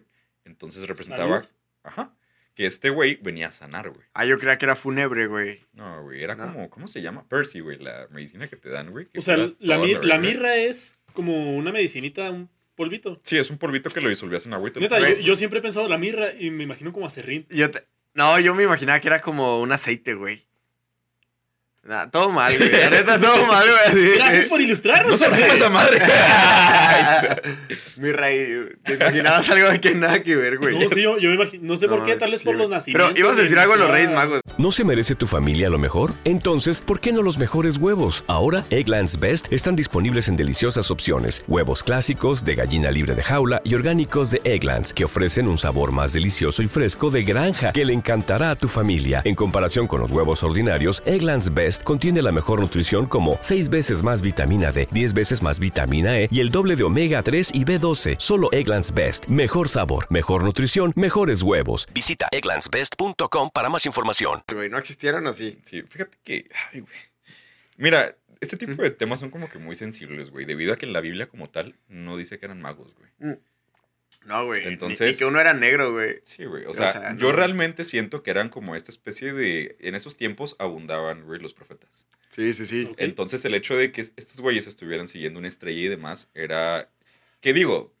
Entonces representaba, Salud. ajá, que este güey venía a sanar, güey. Ah, yo creía que era fúnebre, güey. No, güey, era ¿No? como, ¿cómo se llama? Percy, güey, la medicina que te dan, güey. O sea, la, la mirra es como una medicinita, un polvito. Sí, es un polvito que lo disolvías en agua y te lo Neta, yo, yo siempre he pensado la mirra y me imagino como acerrín. Yo te- No, yo me imaginaba que era como un aceite, güey. Nah, todo mal, güey. La neta, [LAUGHS] todo mal, güey. Gracias por ilustrarnos. ¡No se fuma esa madre! [LAUGHS] Mi rey, te imaginabas algo que nada que ver, güey. No, sí, yo, yo me imagino, no sé por qué, tal vez sí, por los nacimientos. Pero ibas a decir algo de los Ah, Reyes Magos. ¿No se merece tu familia lo mejor? Entonces, ¿por qué no los mejores huevos? Ahora, Egglands Best están disponibles en deliciosas opciones. Huevos clásicos, de gallina libre de jaula y orgánicos de Egglands, que ofrecen un sabor más delicioso y fresco de granja que le encantará a tu familia. En comparación con los huevos ordinarios, Egglands Best contiene la mejor nutrición como 6 veces más vitamina D, 10 veces más vitamina E y el doble de omega 3 y B12. Solo Egglands Best. Mejor sabor, mejor nutrición, mejores huevos. Visita egglandsbest.com para más información. ¿no existieron o sí? Fíjate que. Ay, güey. Mira, este tipo de temas son como que muy sensibles, güey. Debido a que en la Biblia, como tal, no dice que eran magos, güey. No, güey. Ni- Entonces- Ni, que uno era negro, güey. Sí, güey. O O sea, sea, yo no. realmente siento que eran como esta especie de. En esos tiempos abundaban, güey, los profetas. Sí, sí, sí. Entonces, el hecho de que estos güeyes estuvieran siguiendo una estrella y demás era. Que digo,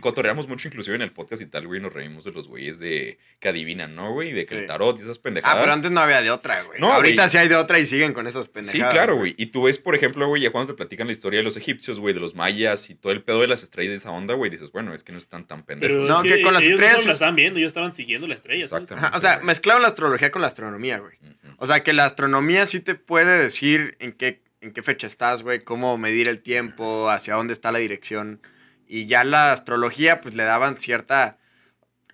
cotorreamos mucho inclusive en el podcast y tal, güey, nos reímos de los güeyes de que adivinan, ¿no, güey? De que Sí. el tarot y esas pendejadas. Ah, pero antes no había de otra, güey. No, Ahorita güey. sí hay de otra y siguen con esas Sí, pendejadas. claro, güey. Y tú ves, por ejemplo, güey, ya cuando te platican la historia de los egipcios, güey, de los mayas y todo el pedo de las estrellas de esa onda, güey, dices, bueno, es que no están tan Pero pendejos. No, es que con las ellos estrellas- No solo la estaban viendo, ellos estaban siguiendo la estrella. ¿sabes? Exactamente. Ajá, o sea, mezclaron la astrología con la astronomía, güey. O sea, que la astronomía sí te puede decir en qué, en qué fecha estás, güey, cómo medir el tiempo, hacia dónde está la dirección. Y ya la astrología, pues le daban cierta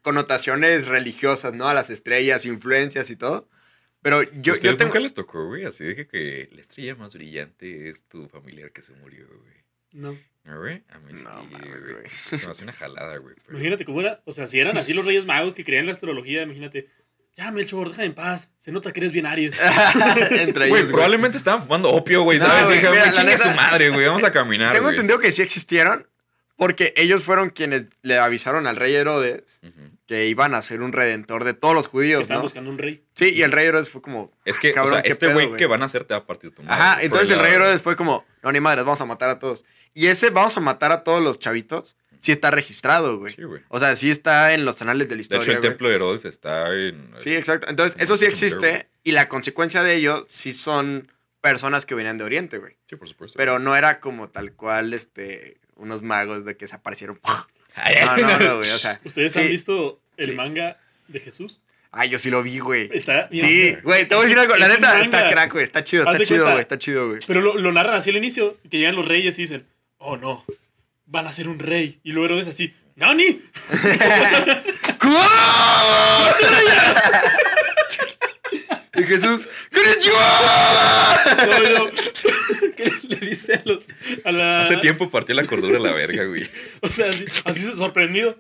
connotaciones religiosas, ¿no? A las estrellas, influencias y todo. Pero yo, yo ¿Ustedes tengo... nunca les tocó, güey? Así de que, la estrella más brillante es tu familiar que se murió, güey. No. ¿No, güey? A mí sí, No, güey. hace una jalada, güey. pero- Imagínate cómo era. O sea, si eran así los Reyes Magos que creían en la astrología, imagínate. Ya, Melchor, deja en paz. Se nota que eres bien Aries. [LAUGHS] Entre ellos, güey. probablemente estaban fumando opio, güey, No, ¿sabes? güey, mira, güey, la chingue neta- su madre, güey, vamos a caminar, Tengo güey. entendido que sí existieron porque ellos fueron quienes le avisaron al rey Herodes que iban a ser un redentor de todos los judíos, Estaban ¿no? buscando un rey. Sí, y el rey Herodes fue como... Es que, Cabrón, o sea, qué este güey que van a hacer te va a partir tu madre. Ajá, entonces el rey. Herodes fue como, no, ni madres, vamos a matar a todos. Y ese vamos a matar a todos los chavitos, sí está registrado, güey. Sí, güey. O sea, sí está en los anales de la De historia, hecho, el güey. templo de Herodes está en... Sí, exacto. Entonces, en eso sí existe y la consecuencia de ello sí son personas que venían de Oriente, güey. Sí, por supuesto. Pero no era como tal cual, este, unos magos de que desaparecieron. [LAUGHS] Ay, No, no, no, güey, o sea. ¿Ustedes sí. han visto el sí. manga de Jesús? Ay, yo sí lo vi, güey. Está. mira, Sí, güey, te voy a decir algo. La es neta, está crack, güey. Está chido, está chido, cuenta. güey. Está chido, güey. Pero lo, lo narran así al inicio, que llegan los reyes y dicen, oh no, van a ser un rey. Y luego Herodes así, ¡Nani! [LAUGHS] [LAUGHS] Y Jesús, ¡Konnichiwa! No, no. [LAUGHS] ¿Qué le dice a los. A la, Hace tiempo partió la cordura a la verga, güey. [LAUGHS] O sea, así, así se sorprendido.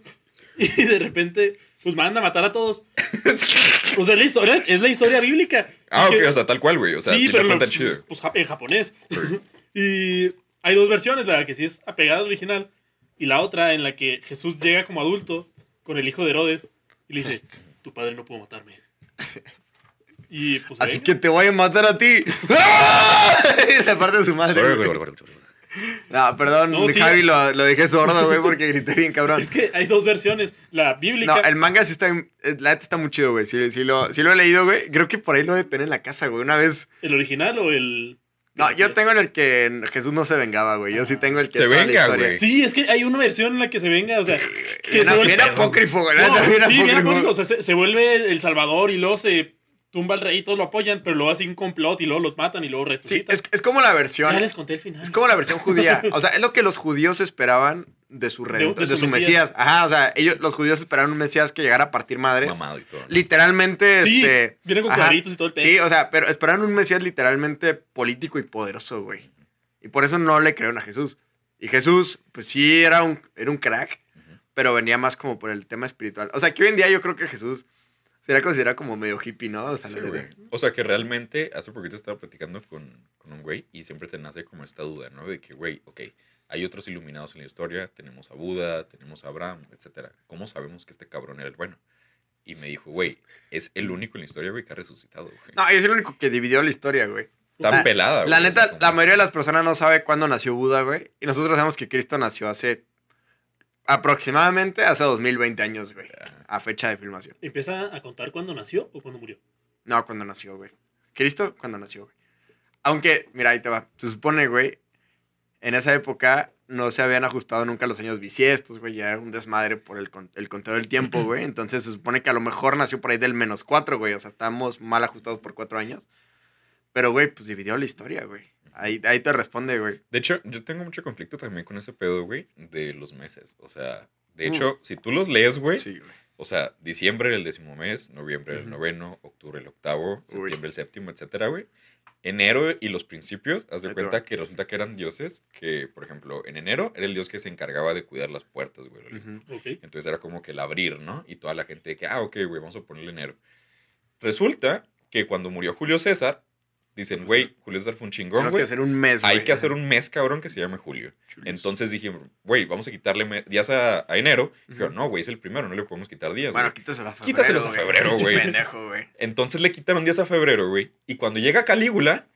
Y de repente, pues manda a matar a todos. O sea, la historia, es la historia bíblica. Ah, ok, que- o sea, tal cual, güey. O sea, sí, pero lo cuentan chido. pues, en japonés. [LAUGHS] y hay dos versiones, la que sí es apegada al original y la otra en la que Jesús llega como adulto con el hijo de Herodes y le dice, tu padre no pudo matarme. Y pues... Así que te voy a matar a ti. [LAUGHS] ¡Ah! [LAUGHS] Y le parte de su madre. Sorry, güey. No, perdón, No, sí. Javi, lo, lo dejé sordo, güey, porque grité bien cabrón. Es que hay dos versiones, la bíblica... No, el manga sí está, eh, la neta está muy chido, güey. Sí, sí lo, sí lo he leído, güey. Creo que por ahí lo de tener en la casa, güey. Una vez, ¿El original o el...? No, yo tengo en el que Jesús no se vengaba, güey. Yo sí tengo el que Se venga, güey. Sí, es que hay una versión en la que se venga, o sea, que se vuelve- apócrifo, güey. No, sí, apócrifo. apócrifo, o sea, se, se vuelve el Salvador y luego se tumba al rey y todos lo apoyan, pero luego hace un complot y luego los matan y luego Sí, resucitan. es, es como la versión. ya les conté el final. Es como la versión judía. O sea, es lo que los judíos esperaban de su redentor, de de, su su Mesías. Mesías. Ajá, o sea, ellos, los judíos esperaban un Mesías que llegara a partir madres. Mamado y todo. ¿no? Literalmente, Sí, este. viene con ajá. cuadritos y todo el pedo. Sí, o sea, pero esperaban un Mesías literalmente político y poderoso, güey. Y por eso no le creyeron a Jesús. Y Jesús, pues sí, era un, era un crack, pero venía más como por el tema espiritual. O sea, que hoy en día yo creo que Jesús sería considerado como medio hippie, ¿no? O sea, Sí, güey. O sea, que realmente hace poquito estaba platicando con, con un güey y siempre te nace como esta duda, ¿no? De que, güey, ok, hay otros iluminados en la historia, tenemos a Buda, tenemos a Abraham, etcétera. ¿Cómo sabemos que este cabrón era el bueno? Y me dijo, güey, es el único en la historia, güey, que ha resucitado, güey. No, soy el único que dividió la historia, güey. Tan la- pelada, güey. La neta, la mayoría de las personas no sabe cuándo nació Buda, güey. Y nosotros sabemos que Cristo nació hace aproximadamente hace 2020 años, güey. A fecha de filmación. ¿Empieza a contar cuándo nació o cuándo murió? No, cuando nació, güey. Cristo, cuando nació, güey. Aunque, mira, ahí te va. Se supone, güey, en esa época no se habían ajustado nunca los años bisiestos, güey. Ya era un desmadre por el, con- el conteo del tiempo, güey. Entonces se supone que a lo mejor nació por ahí del menos cuatro, güey. O sea, estamos mal ajustados por cuatro años. Pero, güey, pues dividió la historia, güey. Ahí, ahí te responde, güey. De hecho, yo tengo mucho conflicto también con ese pedo, güey, de los meses. O sea, de Mm. hecho, si tú los lees, güey, Sí, güey. o sea, diciembre el décimo mes, noviembre el Ujú. noveno, octubre el octavo, Uy. septiembre el séptimo, etcétera, güey. Enero y los principios, haz de Ahí cuenta que resulta que eran dioses que, por ejemplo, en enero era el dios que se encargaba de cuidar las puertas, güey. Ujú. Ok. Entonces era como que el abrir, ¿no? Y toda la gente de que, ah, ok, güey, vamos a ponerle enero. Resulta que cuando murió Julio César, dicen, Pues, güey, Julio César fue un chingón, Tenemos que güey. hacer un mes, güey. Hay que hacer un mes, cabrón, que se llame Julio. Entonces dijimos, güey, vamos a quitarle días a, a enero. Dijeron, Ujú. no, güey, es el primero, no le podemos quitar días. Bueno, güey". quítaselos a febrero. Quítaselos a güey. febrero, [LAUGHS] güey. Pendejo, güey. Entonces le quitaron días a febrero, güey. Y cuando llega Calígula,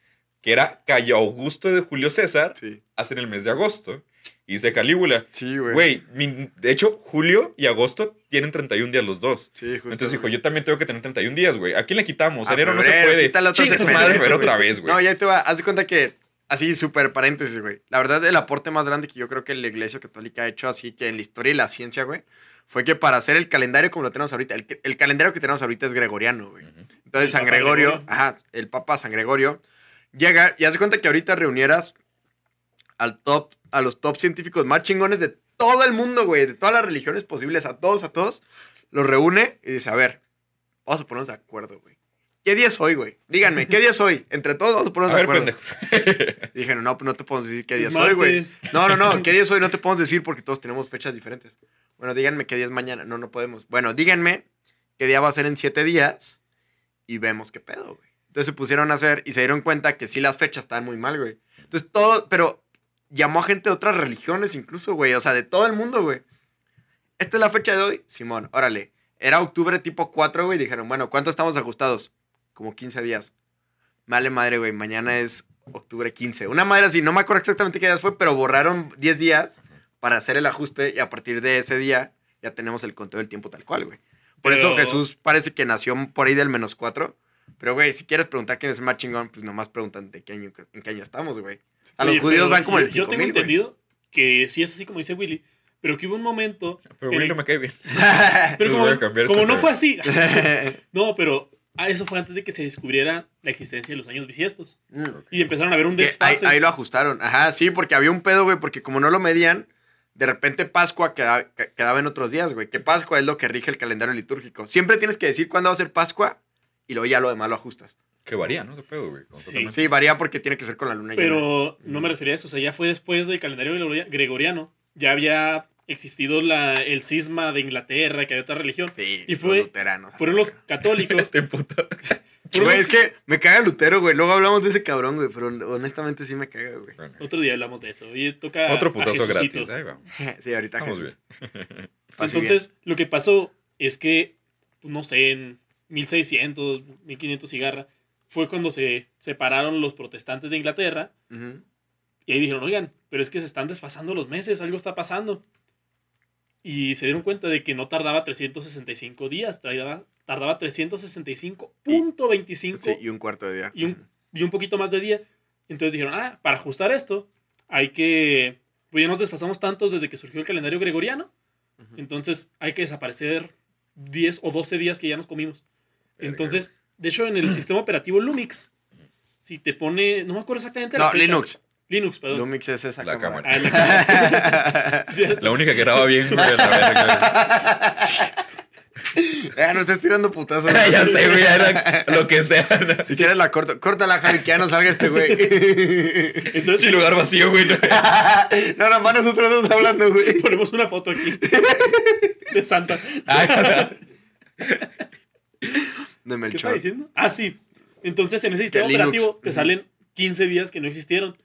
que era Cayo Augusto de Julio César, Sí. hacen el mes de agosto. Y dice Calígula, Sí, güey. güey, mi- de hecho, julio y agosto tienen 31 días los dos. Sí, justo. Entonces dijo, yo también tengo que tener 31 días, güey. ¿A quién le quitamos? A Enero no se febrero, puede. quítale otro Chingue su febrero, madre, pero otra vez, güey. No, ya te va. Haz de cuenta que, así, súper paréntesis, güey. La verdad, el aporte más grande que yo creo que la Iglesia Católica ha hecho, así que en la historia y la ciencia, güey, fue que para hacer el calendario como lo tenemos ahorita, el, el calendario que tenemos ahorita es gregoriano, güey. Ujú. Entonces, El San Gregorio, Gregorio. ajá, el Papa San Gregorio, llega y haz de cuenta que ahorita reunieras al top, a los top científicos más chingones de todo el mundo, güey, de todas las religiones posibles, a todos, a todos, los reúne y dice, a ver, vamos a ponernos de acuerdo, güey. ¿Qué día es hoy, güey? Díganme, ¿qué día es hoy? Entre todos vamos a A ponernos de ver, acuerdo. pendejos. [LAUGHS] Dijeron, no, pues no te podemos decir qué día Es hoy, güey. No, no, no, ¿qué día es hoy? No te podemos decir porque todos tenemos fechas diferentes. Bueno, díganme qué día es mañana. No, no podemos. Bueno, díganme qué día va a ser en siete días y vemos qué pedo, güey. Entonces se pusieron a hacer y se dieron cuenta que sí las fechas estaban muy mal, güey. Entonces todo, pero llamó a gente de otras religiones incluso, güey. O sea, de todo el mundo, güey. Esta es la fecha de hoy, Simón, órale. Era octubre tipo 4, güey. Dijeron, bueno, ¿cuánto estamos ajustados? Como 15 días. Vale madre, güey. Mañana es octubre 15. Una madre así, no me acuerdo exactamente qué días fue, pero borraron 10 días para hacer el ajuste y a partir de ese día ya tenemos el conteo del tiempo tal cual, güey. Por eso Jesús parece que nació por ahí del menos 4. Pero, güey, si quieres preguntar quién es más chingón, pues nomás preguntan de qué año, en qué año estamos, güey. A los Oye, judíos van como yo, el Yo tengo 5000, güey. entendido que sí es así como dice Willy, pero que hubo un momento. Pero güey, el- no me cae bien. [LAUGHS] Pero como, voy a cambiar como este no fue así. [LAUGHS] no, pero ah, eso fue antes de que se descubriera la existencia de los años bisiestos. Mm. Y empezaron a ver un ahí, desfase. ahí lo ajustaron. Ajá, sí, porque había un pedo, güey, porque como no lo medían, de repente Pascua queda- que- quedaba en otros días, güey. Que Pascua es lo que rige el calendario litúrgico. Siempre tienes que decir cuándo va a ser Pascua y luego ya lo demás lo ajustas. Que varía, ¿no? Ese pedo, güey. Sí. varía porque tiene que ser con la luna llena. Pero no me refería a eso. O sea, ya fue después del calendario gregoria- gregoriano. Ya había existido la, el cisma de Inglaterra, que había otra religión. Sí, y fue- los luteranos. Fueron los católicos. [LAUGHS] Este Güey, los- es que me caga Lutero, güey. Luego hablamos de ese cabrón, güey. Pero honestamente sí me caga, güey. Bueno, Otro día hablamos de eso. Y toca. Otro putazo gratis. Ahí vamos. [LAUGHS] sí, ahorita Vamos Jesús. bien. Entonces, lo que pasó es que, pues, no sé, en 1600, 1500 cigarra, fue cuando se separaron los protestantes de Inglaterra. Y ahí dijeron, oigan, pero es que se están desfasando los meses, algo está pasando. Y se dieron cuenta de que no tardaba 365 días, tardaba, tardaba 365.25 Sí, y un cuarto de día. y, un, y un poquito más de día. Entonces dijeron, ah, para ajustar esto, hay que. Pues ya nos desfasamos tantos desde que surgió el calendario gregoriano. Entonces hay que desaparecer 10 o 12 días que ya nos comimos. Entonces, de hecho, en el [CLEARS THROAT] sistema operativo Lumix, si te pone. No me acuerdo exactamente la No, fecha. Linux. Linux, perdón. Lumix es esa La cámara. Ah, la [LAUGHS] cámara. Cierto. La única que graba bien, güey, a la verga. [LAUGHS] Ya no estés tirando putazos. güey. [LAUGHS] ya sé, güey, era lo que sea. ¿no? Si quieres la corto. Córtala, Harry, que ya no salga este güey. Entonces, Sin lugar vacío, güey. ¿no? no, nada más nosotros dos hablando, güey. ponemos una foto aquí de Santa. Ah, De ¿Qué está Melchor. diciendo? Ah, sí. Entonces, en ese sistema operativo te salen 15 días que no existieron.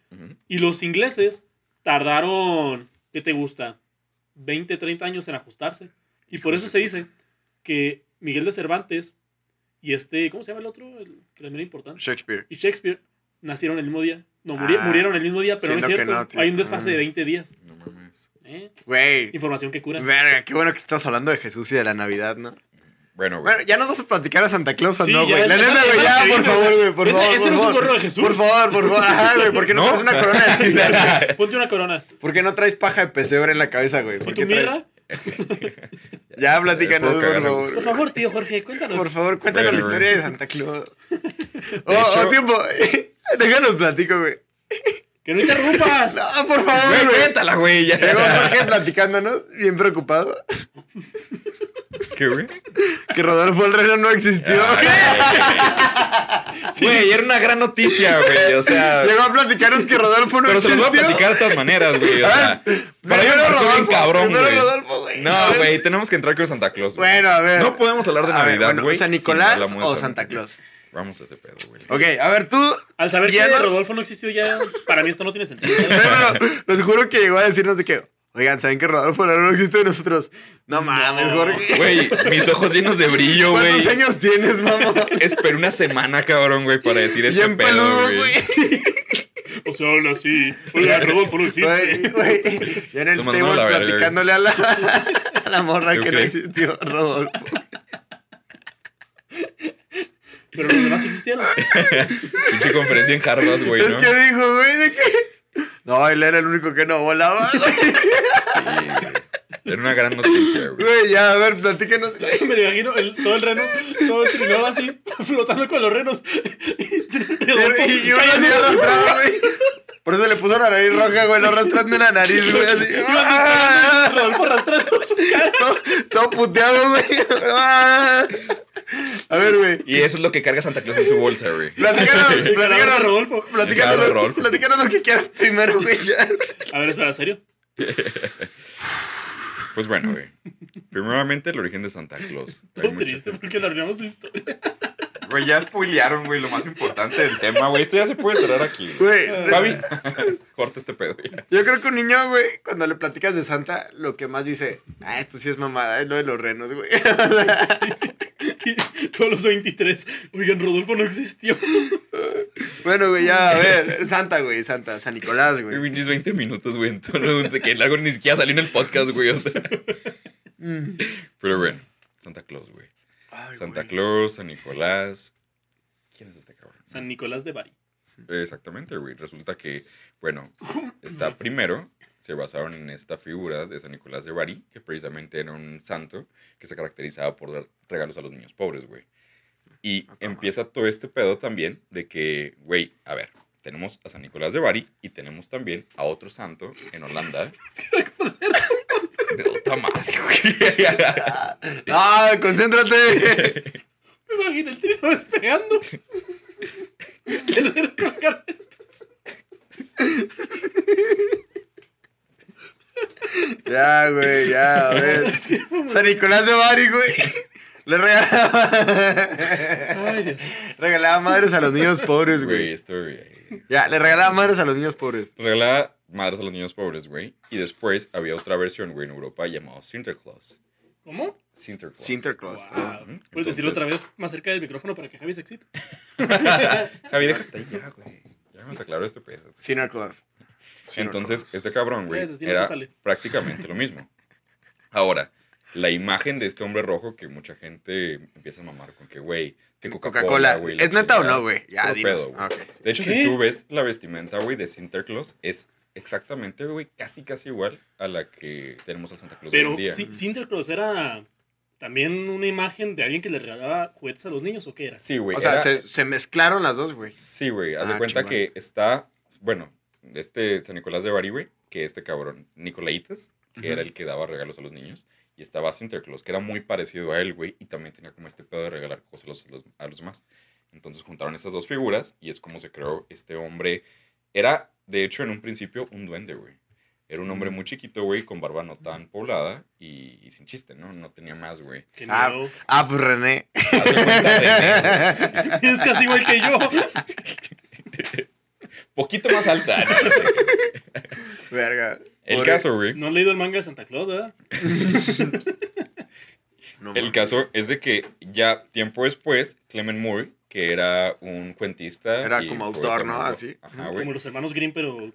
Y los ingleses tardaron, ¿qué te gusta? 20, 30 años en ajustarse. Y por eso se dice que Miguel de Cervantes y este, ¿cómo se llama el otro? El que también era importante. Shakespeare. Y Shakespeare nacieron el mismo día. No, Ah, murieron el mismo día, pero no es cierto. no. Hay un desfase de 20 días. No mames. ¿Eh? Güey. Información que cura. Verga, qué bueno que estás hablando de Jesús y de la Navidad, ¿no? Bueno, güey. Bueno, ya no vas a platicar a Santa Claus o Sí, no, ya, güey. La neta, güey, ya, por favor, güey, por favor. ese por no es un favor. gorro de Jesús. Por favor, por favor. Ajá, güey, ¿por qué no, No. traes una corona de? [LAUGHS] Ponte una corona. ¿Por qué no traes paja de pesebre en la cabeza, güey? ¿Y ¿Por tu mirra? [LAUGHS] Ya, platícanos, por favor. Por favor, tío Jorge, cuéntanos. Por favor, cuéntanos la historia de Santa Claus. Oh, hecho- oh, tiempo. [LAUGHS] Déjanos platico, güey. ¡Que no interrumpas! No, por favor, Güey, cuéntala, güey. Ya. Llegó Jorge platicándonos, bien preocupado, ¿Qué, güey? que Rodolfo el Reno no existió. Güey, era una gran noticia, güey. O sea. Llegó a platicarnos que Rodolfo no Pero se los existió. voy a platicar de todas maneras, güey. O sea, para mí me marcó bien Rodolfo, cabrón, güey. Rodolfo, güey. No, ver. güey, tenemos que entrar con Santa Claus. güey. Bueno, a ver. No podemos hablar de A ver, Navidad, bueno, güey. ¿San Nicolás o Santa Santa Claus? Vamos a ese pedo, güey. Ok, a ver, tú. Al saber que. Rodolfo no existió ya, para mí esto no tiene sentido. No, no, no, les juro que llegó a decirnos de que, oigan, ¿saben que Rodolfo Reno no existe de nosotros? No mames, Jorge. Güey, mis ojos llenos de brillo, güey. ¿Cuántos años tienes, mamá? Esperé una semana, cabrón, güey, para decir este Bien pedo, peludo, güey. güey. O sea, habla así. Oiga, Rodolfo no existe. güey. Ya en el Tomando table la verga, platicándole a la, [LAUGHS] a la morra ¿Tú que no existió, Rodolfo. Pero los demás existieron. [LAUGHS] Pinche conferencia en Harvard, güey, es ¿no? que dijo, güey, de que. No, él era el único que no volaba. güey. Sí. Era una gran noticia, güey. Güey, ya, a ver, platícanos. güey. [LAUGHS] Me lo imagino el- todo el reno, todo el trinado así, [LAUGHS] flotando con los renos. Rodolfo Y, y uno así arrastrado, güey. Por eso le puso la nariz roja, güey, lo arrastrando en la nariz, güey, así. [LAUGHS] ¡Ah! Rodolfo arrastrando su cara. Todo, todo puteado, güey. A ver, güey. Y eso es lo que carga Santa Claus en su bolsa, güey. Platícanos, [LAUGHS] platícanos, Rodolfo. platícanos, Rodolfo. platícanos lo que quieras primero, güey. A ver, espera, ¿en serio? [LAUGHS] Pues bueno, güey. Primeramente, el origen de Santa Claus. [LAUGHS] Todo triste porque le arruinamos su historia. Güey, ya spoilearon, güey, lo más importante del tema, güey. Esto ya se puede cerrar aquí. güey. Fabi, corta este pedo ya. Yo creo que un niño, güey, cuando le platicas de Santa, lo que más dice, ah, esto sí es mamada, es lo de los renos, güey. Y Todos los 23. Oigan, Rodolfo no existió. bueno, güey, ya, a ver, Santa, güey, Santa, San Nicolás, Güey, güey. pinches 20 minutos, güey. en tono de que algo ni siquiera salió en el podcast, güey. O sea. Pero bueno, Santa Claus, güey. Santa Claus, San Nicolás. ¿Quién es este cabrón? San Nicolás de Bari. Exactamente, güey. Resulta que, bueno, está primero, se basaron en esta figura de San Nicolás de Bari, que precisamente era un santo que se caracterizaba por dar regalos a los niños pobres, güey. Y empieza todo este pedo también de que, güey, a ver, tenemos a San Nicolás de Bari y tenemos también a otro santo en Holanda. [LAUGHS] De otra madre, güey. [LAUGHS] ¡Ah, concéntrate! [LAUGHS] Me imagino el trino despegando. El con la cara en el piso. Ya, güey, ya, a [LAUGHS] ver. San Nicolás de Bari, güey. Le regalaba... Ay, Dios. regalaba madres a los niños pobres, Güey. Ya, le regalaba madres a los niños pobres. Regalaba madres a los niños pobres, güey. Y después había otra versión, güey, en Europa llamado Sinterklaas. ¿Cómo? Sinterklaas. Sinterklaas. Wow. ¿Puedes decirlo otra vez más cerca del micrófono para que Javi se excite? [LAUGHS] Javi, déjate ahí [LAUGHS] ya, güey. Ya nos aclaró este pedo. Sinterklaas. Entonces, este cabrón, güey, era prácticamente lo mismo. Ahora, la imagen de este hombre rojo que mucha gente empieza a mamar con que, güey, que Coca-Cola, Coca-Cola. güey. ¿Es neta o no, güey? Ya, pedo, güey. Ah, ok. De hecho, ¿Qué? si tú ves la vestimenta, güey, de Santa Claus, es exactamente, güey, casi, casi igual a la que tenemos al Santa Claus hoy Pero en día. Sinterklaas era también una imagen de alguien que le regalaba juguetes a los niños o qué era. Sí, güey. O sea, era- se, se mezclaron las dos, güey. Sí, güey. Haz de Ah, cuenta chingón. que está, bueno, este San Nicolás de Bari, güey, que este cabrón, Nicolaitas, que Ujú. era el que daba regalos a los niños, y estaba Sinterklaas, que era muy parecido a él, güey, y también tenía como este pedo de regalar cosas a los, a los- a los demás. Entonces juntaron esas dos figuras y es como se creó este hombre. Era, de hecho, en un principio un duende, güey. Era un hombre muy chiquito, güey, con barba no tan poblada y, y sin chiste, ¿no? No tenía más, güey. Ah, no. ah, pues René. René, güey. [LAUGHS] Es casi igual que yo. Poquito más alta. ¿no? [LAUGHS] Verga. El Pobre- caso, güey. No han leído el manga de Santa Claus, ¿verdad? [LAUGHS] No, El caso es de que ya tiempo después, Clement Moore, que era un cuentista. Era y como autor, ¿no? Así. Ajá, Como los hermanos Grimm, pero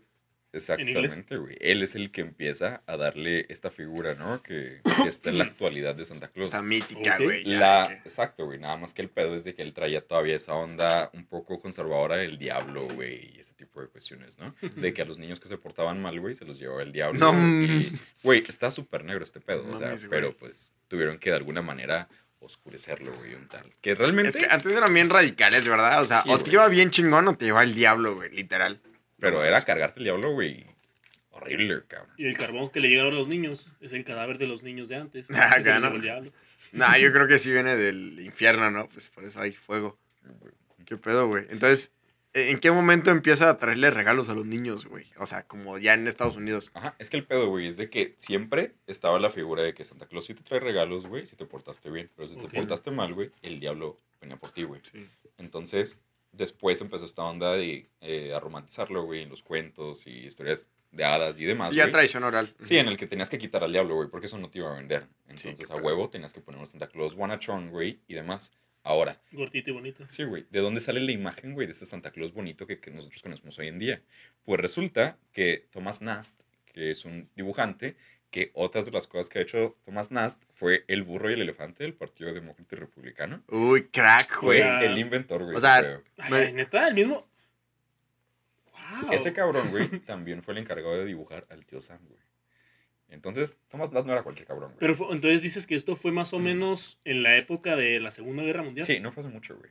Exactamente, güey. Él es el que empieza a darle esta figura, ¿no? Que, que está en la [CLEARS THROAT] actualidad de Santa Claus. Esta mítica, güey. ya, La, que- exacto, güey. Nada más que el pedo es de que él traía todavía esa onda un poco conservadora del diablo, güey, y ese tipo de cuestiones, ¿no? De que a los niños que se portaban mal, güey, se los llevaba el diablo. No, güey, está súper negro este pedo, o sea, pero pues tuvieron que de alguna manera oscurecerlo, güey, un tal. Que realmente, Es que antes eran bien radicales, ¿verdad? O sea, Sí, o te iba bien chingón o te iba el diablo, güey, literal. Pero era cargarte el diablo, güey, horrible, cabrón. y el carbón que le llegaron a los niños es el cadáver de los niños de antes. [LAUGHS] Ah, el diablo. Nah, yo creo que sí viene del infierno, ¿no? Pues por eso hay fuego. ¿Qué pedo, güey? Entonces, ¿en qué momento empieza a traerle regalos a los niños, güey? O sea, como ya en Estados Unidos. Ajá, es que el pedo, güey, es de que siempre estaba la figura de que Santa Claus sí te trae regalos, güey, si te portaste bien. Pero si te portaste mal, güey, el diablo venía por ti, güey. Sí. Entonces, después empezó esta onda de eh, a romantizarlo, güey, en los cuentos y historias de hadas y demás, Sí, ya traición oral. Sí, en el que tenías que quitar al diablo, güey, porque eso no te iba a vender. Entonces, qué a huevo tenías que poner un Santa Claus bonachón, güey, y demás. Ahora, Gordito y bonito. Sí, güey. ¿De dónde sale la imagen, güey, de ese Santa Claus bonito que, que nosotros conocemos hoy en día? Pues resulta que Thomas Nast, que es un dibujante, que otras de las cosas que ha hecho Thomas Nast fue el burro y el elefante del Partido Demócrata y Republicano. Uy, crack, Fue güey. sea, el inventor, güey. o sea. Ay, neta, el mismo. Wow. Ese cabrón, güey, también fue el encargado de dibujar al tío Sam, güey. Entonces, Thomas Nast no era cualquier cabrón, güey. Pero fue- entonces dices que esto fue más o menos en la época de la Segunda Guerra Mundial. Sí, no fue hace mucho, güey.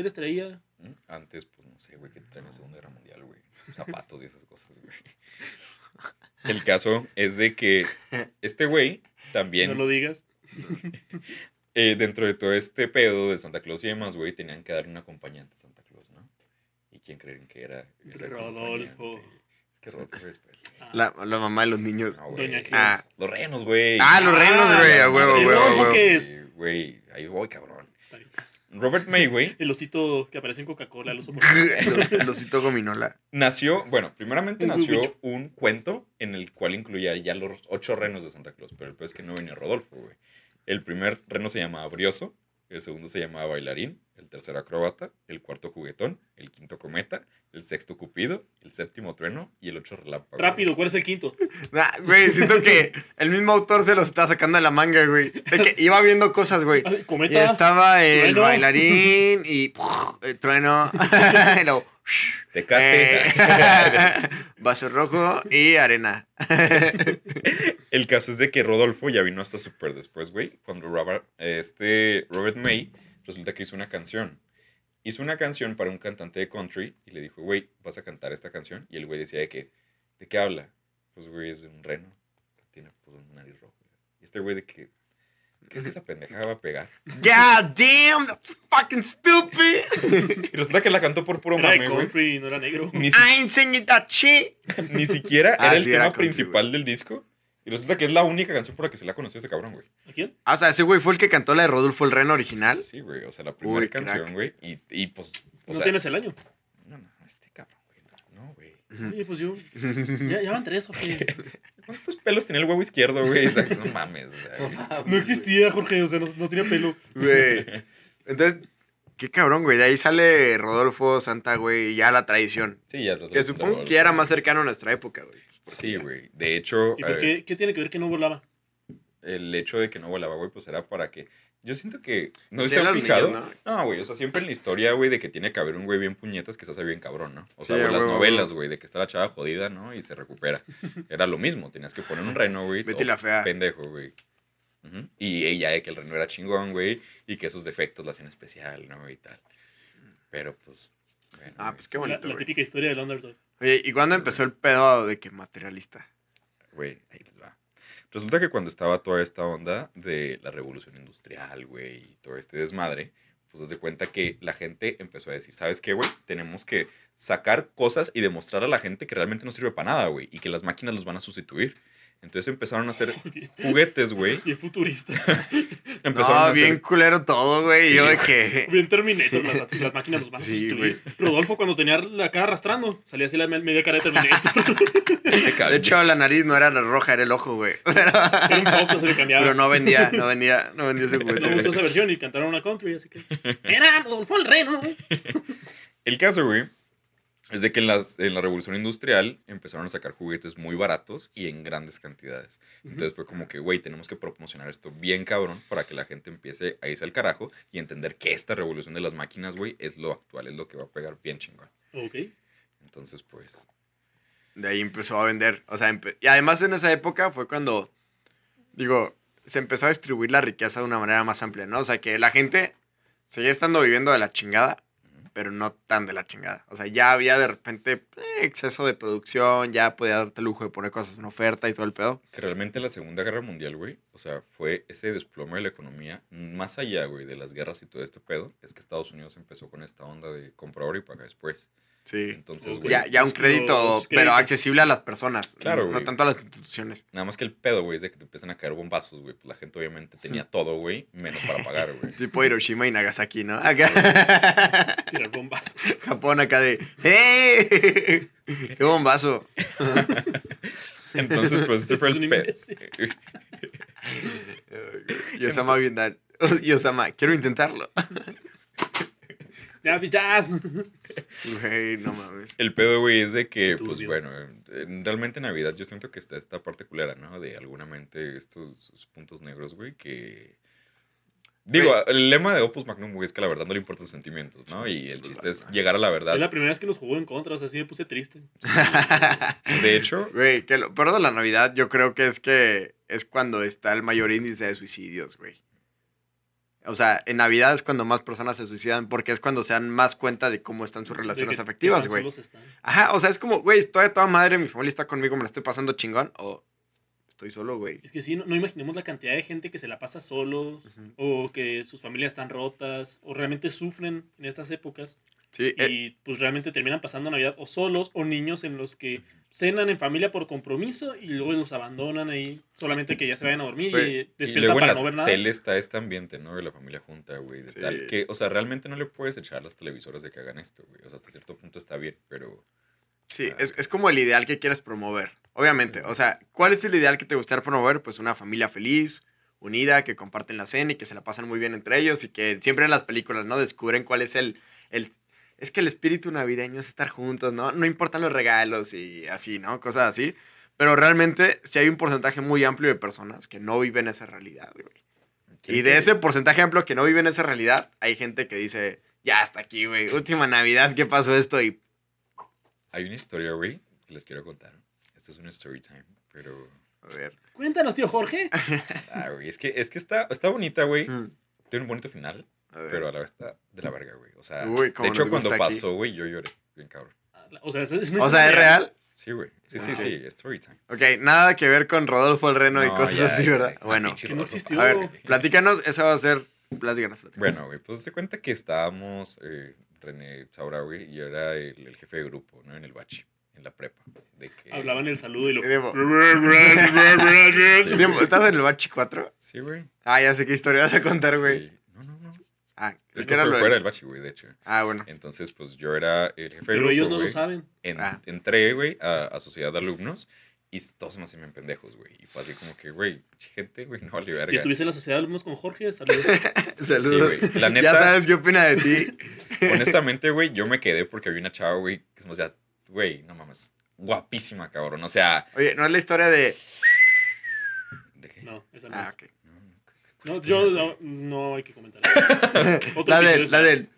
¿Qué les traía? ¿Mm? Antes, pues no sé, güey, que traen la Segunda Guerra Mundial, güey. Zapatos y esas cosas, güey. [LAUGHS] El caso es de que este güey también, No lo digas. [LAUGHS] eh, dentro de todo este pedo de Santa Claus y demás, güey, tenían que darle un acompañante a Santa Claus, ¿no? ¿Y quién creen que era ese Rodolfo. Es que Rodolfo es pues, Ah, La, la mamá de los niños. no, güey. Doña Claus. Ah, Los renos, güey. ah, los reinos, güey, a huevo, ¿Y huevo, Rodolfo qué es? Güey, ahí voy, cabrón. Robert May, güey, [LAUGHS] El osito que aparece en Coca-Cola, [LAUGHS] el oso El osito gominola. Nació, bueno, primeramente Un nació un cuento en el cual incluía ya los ocho renos de Santa Claus, pero el peor es que no venía Rodolfo, güey. El primer reno se llamaba Brioso, el segundo se llamaba Bailarín, el tercero Acróbata, el cuarto Juguetón, el quinto Cometa, el sexto Cupido, el séptimo Trueno y el ocho Relámpago. Rápido, ¿cuál es el quinto? [LAUGHS] Nah, güey, siento que el mismo autor se los está sacando de la manga, güey. De que iba viendo cosas, güey. Ah, Y Cometa. estaba el Trueno. bailarín y [LAUGHS] el trueno. [LAUGHS] y luego, Tecate. eh, vaso rojo y arena. El caso es de que Rodolfo ya vino hasta súper después, güey. Cuando Robert, este Robert May resulta que hizo una canción. Hizo una canción para un cantante de country y le dijo, güey, ¿vas a cantar esta canción? Y el güey decía de que, ¿de qué habla? Pues, güey, es de un reno tiene pues, un nariz rojo. Y este güey de que, ¿crees que esa pendeja va a pegar? God damn, that's fucking stupid. Y resulta que la cantó por puro Era de mame, güey. country, no era negro. Ni, si- I ain't singing that shit. ni siquiera Ah, era el sí, era tema country, principal del disco. Y resulta que es la única canción por la que se la conoció ese cabrón, güey. ¿A quién? Ah, o sea, ese güey fue el que cantó la de Rodolfo el Reno original. Sí, güey. O sea, la primera Uy, crack. canción, güey. Y, y pues. O no sea, tienes el año. No, no, este cabrón, güey. No, no, güey. Oye, pues yo. [LAUGHS] Ya, ya van tres, Jorge. [LAUGHS] ¿Cuántos pelos tenía el huevo izquierdo, güey? O sea, no mames. O sea, No existía, Jorge, o sea, no, no tenía pelo. Güey. [LAUGHS] Entonces, qué cabrón, güey. De ahí sale Rodolfo, Santa, güey, y ya la tradición. sí, ya. Que supongo que ya era más cercano a nuestra época, güey. Sí, güey. De hecho, ¿Y por eh, qué, qué tiene que ver que no volaba? el hecho de que no volaba, güey, pues era para que. Yo siento que. No Sí, sé si han fijado. niños, No, güey. O sea, siempre en la historia, güey, de que tiene que haber un güey bien puñetas que se hace bien cabrón, ¿no? O sea, Sí, güey, las novelas, güey, de que está la chava jodida, ¿no? Y se recupera. Era lo mismo. Tenías que poner un reno, güey. Betty la fea. Pendejo, güey. Y ella, de que el reno era chingón, güey. Y que sus defectos lo hacían especial, ¿no? Y tal. Pero, pues. bueno, Ah, pues qué La, bonito, la güey. típica historia del underdog. Oye, ¿y cuándo empezó el pedo de que materialista? Güey, ahí les va. Resulta que cuando estaba toda esta onda de la revolución industrial, güey, y todo este desmadre, pues haz de cuenta que la gente empezó a decir, ¿sabes qué, güey? Tenemos que sacar cosas y demostrar a la gente que realmente no sirve para nada, güey, y que las máquinas los van a sustituir. Entonces empezaron a hacer [LAUGHS] juguetes, güey. Bien futuristas. [LAUGHS] Empezaron a No, hacer... bien culero todo, güey. Sí, yo de güey. que... Bien Terminator, las, las máquinas los van a Sí, sustituir. Rodolfo, cuando tenía la cara arrastrando, salía así la me- media cara de Terminator. [LAUGHS] De hecho, la nariz no era la roja, era el ojo, güey. Pero, Era un foco, se le cambiaba. pero no vendía, no vendía, no vendía ese No juguete. gustó güey. esa versión y cantaron una country, así que. Era Rodolfo el Reno. El caso, güey, es de que en, las- en la revolución industrial empezaron a sacar juguetes muy baratos y en grandes cantidades. Entonces fue como que, güey, tenemos que promocionar esto bien cabrón para que la gente empiece a irse al carajo y entender que esta revolución de las máquinas, güey, es lo actual, es lo que va a pegar bien chingón. Ok. Entonces, pues, De ahí empezó a vender. O sea, y además en esa época fue cuando, digo, se empezó a distribuir la riqueza de una manera más amplia, ¿no? O sea, que la gente seguía estando viviendo de la chingada, pero no tan de la chingada. O sea, ya había de repente eh, exceso de producción, ya podía darte el lujo de poner cosas en oferta y todo el pedo. que realmente la Segunda Guerra Mundial, güey, o sea, fue ese desplome de la economía, más allá, güey, de las guerras y todo este pedo, es que Estados Unidos empezó con esta onda de compra ahora y paga después. Sí. Entonces, güey, Ya, ya un crédito, los pero accesible a las personas. Claro, No güey. tanto a las instituciones. Nada más que el pedo, güey, es de que te empiezan a caer bombazos, güey. Pues la gente obviamente tenía [LAUGHS] todo, güey, menos para pagar, güey. [LAUGHS] Tipo Hiroshima y Nagasaki, ¿no? Acá. [LAUGHS] Tirar bombas. Japón acá de. ¡Eh! ¡Qué bombazo! Entonces, pues ese fue el pedo. imbécil. Y Osama Bin Laden. Y Osama, quiero intentarlo. Ya, ya. Güey, no mames. El pedo, güey, es de que, pues bueno, realmente en Navidad yo siento que está esta parte culera, ¿no? De alguna mente estos puntos negros, güey, que... Digo, el lema de Opus Magnum, güey, es que la verdad no le importan tus sentimientos, ¿no? Y el chiste es llegar a la verdad. Es la primera vez que nos jugó en contra, o sea, sí me puse triste. De hecho, Güey, que lo peor de la Navidad yo creo que es que es cuando está el mayor índice de suicidios, güey. O sea, en Navidad es cuando más personas se suicidan porque es cuando se dan más cuenta de cómo están sus relaciones que- afectivas, güey. Ajá, o sea, es como, güey, estoy toda madre, mi familia está conmigo, me la estoy pasando chingón, o estoy solo, güey. Es que sí, no, no imaginemos la cantidad de gente que se la pasa solo, o que sus familias están rotas, o realmente sufren en estas épocas. Sí, eh, Y pues realmente terminan pasando Navidad o solos, o niños en los que cenan en familia por compromiso y luego los abandonan ahí, solamente que ya se vayan a dormir y y despiertan luego en para la no ver nada. tele está este ambiente, ¿no? De la familia junta, güey. De Sí. tal que, o sea, realmente no le puedes echar a las televisoras de que hagan esto, güey. O sea, hasta cierto punto está bien, pero... Sí, es, es como el ideal que quieres promover. Obviamente, Sí. o sea, ¿cuál es el ideal que te gustaría promover? Pues una familia feliz, unida, que comparten la cena y que se la pasan muy bien entre ellos y que siempre en las películas, ¿no? Descubren cuál es el... el es que el espíritu navideño es estar juntos, ¿no? No importan los regalos y así, ¿no? Cosas así. Pero realmente sí hay un porcentaje muy amplio de personas que no viven esa realidad, güey. Y de ese porcentaje amplio que no viven esa realidad, hay gente que dice, ya hasta aquí, güey. Última Navidad, ¿qué pasó esto? Y Hay una historia, güey, que les quiero contar. Esto es un story time, pero... a ver. Cuéntanos, tío Jorge. [LAUGHS] Ah, güey, es que, es que está, está bonita, güey. Mm, Tiene un bonito final, a pero a la vez está de la verga, güey. O sea, Uy, de hecho, cuando pasó, güey, yo lloré. Bien cabrón. O sea, es, es O sea, ¿es real? Sí, güey. Sí, sí, Ok. sí, story time. Ok, nada que ver con Rodolfo el Reno y cosas ya, así, ¿verdad? ya, bueno, pinche Que no existió. a ver, [LAUGHS] platícanos, eso va a ser. Platícanos, platícanos. Bueno, güey, pues se cuenta que estábamos, eh, René Saura, güey, y yo era el, el jefe de grupo, ¿no? En el bachi. en la prepa. De que... Hablaban el saludo y lo. [LAUGHS] Sí. ¿Estás en el bachi 4? Sí, güey. Ah, ya sé qué historia vas a contar, güey. Sí. Ah, era fue lo de- fuera del bachi, güey, de hecho. Ah, bueno. Entonces, pues yo era el jefe del Pero grupo, ellos no lo güey. saben. En- Ah. Entré, güey, a, a sociedad de alumnos y todos se me hacían pendejos, güey. Y fue así como que, güey, gente, güey, no vale verga. Si estuviste en la sociedad de alumnos con Jorge, saludos. [LAUGHS] Saludos. güey. La ya neta- sabes qué opina de ti. [LAUGHS] Honestamente, güey, yo me quedé porque había una chava, güey, que se me hacía, güey, no mames, guapísima, cabrón. O sea, Oye, ¿no es la historia de. ¿de qué? No, esa no Ah, es. ok. No, no, No, ¿cuál yo no, no hay que comentar. [LAUGHS] La del. La del.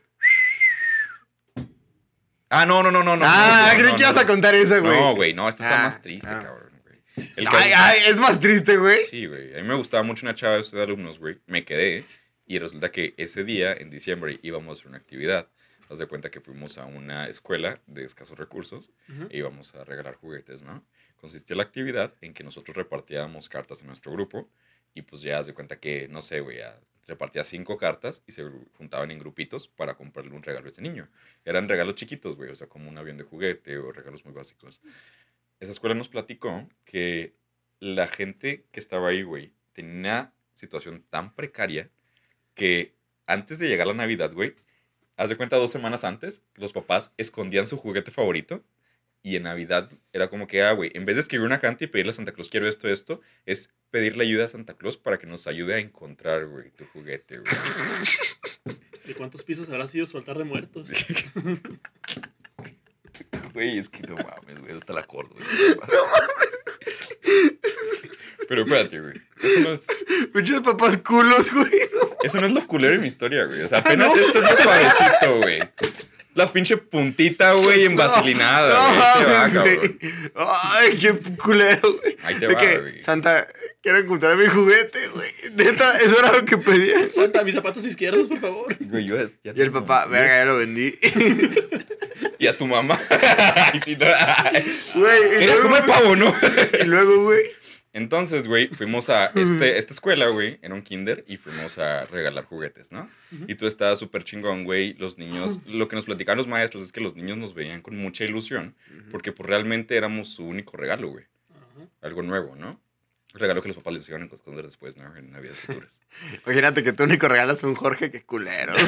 Ah, no, no, no, no, no. ah, no, creí no, que ibas no. a contar esa, güey. No, güey, no, esta está Ah, más triste, ah. cabrón, güey. El Ay, ay, es más triste, güey. Sí, güey. A mí me gustaba mucho una chava de esos alumnos, güey. Me quedé y resulta que ese día, en diciembre, íbamos a hacer una actividad. Haz de cuenta que fuimos a una escuela de escasos recursos Ujú. e íbamos a regalar juguetes, ¿no? Consistía la actividad en que nosotros repartíamos cartas en nuestro grupo y pues ya de cuenta que, no sé, güey, repartía cinco cartas y se juntaban en grupitos para comprarle un regalo a este niño. Eran regalos chiquitos, güey, o sea, como un avión de juguete o regalos muy básicos. Esa escuela nos platicó que la gente que estaba ahí, güey, tenía una situación tan precaria que antes de llegar la Navidad, güey, haz de cuenta dos semanas antes, los papás escondían su juguete favorito y en Navidad era como que, ah, güey, en vez de escribir una carta y pedirle a Santa Claus, quiero esto, esto, es pedirle ayuda a Santa Claus para que nos ayude a encontrar, güey, tu juguete, güey. [LAUGHS] ¿De cuántos pisos habrá sido su altar de muertos? [LAUGHS] Güey, es que no mames, güey, hasta la acordo, güey. Pero espérate, güey. Eso no es, Muchos papás culos, güey. eso no es lo culero de mi historia, güey. O sea, apenas esto es lo suavecito, güey. La pinche puntita, güey, en [LAUGHS] vaselinada, No, güey. Ay, qué culero, güey. Ahí te De va, que, güey. Santa, quiero encontrar mi juguete, güey. Neta, eso era lo que pedía. Santa, mis zapatos izquierdos, por favor. Güey, yo es- ya Y el no- papá, verga, ya lo vendí. [LAUGHS] Y a su mamá. [LAUGHS] Ay, sí, no. Güey, y Querías luego, comer pavo, ¿no? y luego, güey. Entonces, güey, fuimos a [LAUGHS] este, esta escuela, güey, en un kinder, y fuimos a regalar juguetes, ¿no? Y tú estabas súper chingón, güey. Los niños, lo que nos platicaban los maestros es que los niños nos veían con mucha ilusión, porque pues realmente éramos su único regalo, güey. Algo nuevo, ¿no? Un regalo que los papás les iban a esconder después, ¿no? En Navidades futuras. [LAUGHS] Imagínate que tu único regalo es un Jorge, qué culero. güey.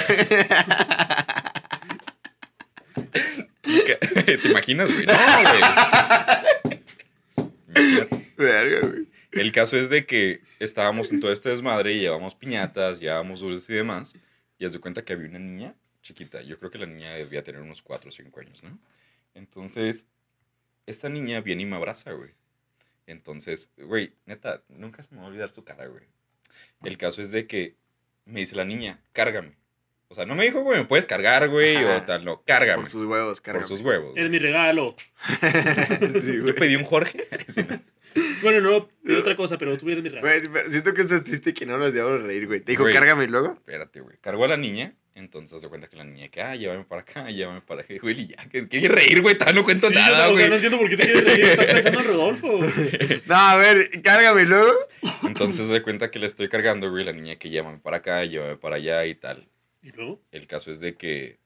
[LAUGHS] ¿Te imaginas, güey? No, güey. Verga, güey. El caso es de que estábamos en todo este desmadre y llevamos piñatas, llevábamos dulces y demás. Y haz de cuenta que había una niña chiquita. Yo creo que la niña debía tener unos 4 o 5 años, ¿no? Entonces, esta niña viene y me abraza, güey. Entonces, güey, neta, nunca se me va a olvidar su cara, güey. El caso es de que me dice la niña, cárgame. O sea, no me dijo, güey, me puedes cargar, güey, o Ajá. tal, no, cárgame. Por sus huevos, Por carajo. sus huevos. Eres mi regalo. [LAUGHS] Sí. [LAUGHS] Yo pedí un Jorge. [LAUGHS] Bueno, no, de otra cosa, pero tú eres mi regalo. Güey, siento que esto es triste que no nos debamos reír, güey. Te dijo, Güey. cárgame luego. Espérate, güey. Cargó a la niña. Entonces se cuenta que la niña que, ah, llévame para acá, llévame para acá. Güey, y ya, que quiere reír, güey. Todavía no cuento Sí, nada, o güey. sea, no entiendo por qué te quieres reír. Estás pensando en Rodolfo. [LAUGHS] No, a ver, cárgame luego. Entonces se cuenta que le estoy cargando, güey. La niña que llévame para acá, llévame para allá y tal. ¿Y luego? El caso es de que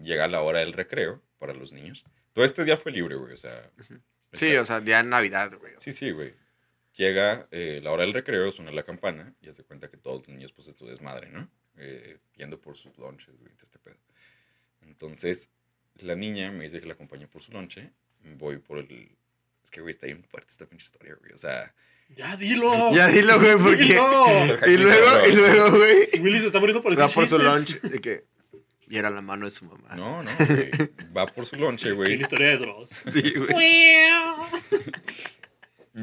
llega la hora del recreo para los niños. Todo este día fue libre, güey. O sea. Sí, o sea, ya en Navidad, güey. Sí, sí, güey. Llega eh, la hora del recreo, suena la campana y hace cuenta que todos los niños, pues, esto es madre, ¿no? Eh, yendo por sus lonches, güey, este pedo. Entonces, la niña me dice que la acompañe por su lonche. Voy por el. Es que, güey, está bien fuerte esta pinche historia, güey. O sea. Ya, dilo. Ya dilo, güey, porque. Dilo. Y luego, y luego, güey. Willy se está muriendo por Va decir por su lunch. De que. Y era la mano de su mamá. No, no, [LAUGHS] güey. Va por su lonche, Tiene güey. historia de Dross. Sí, güey.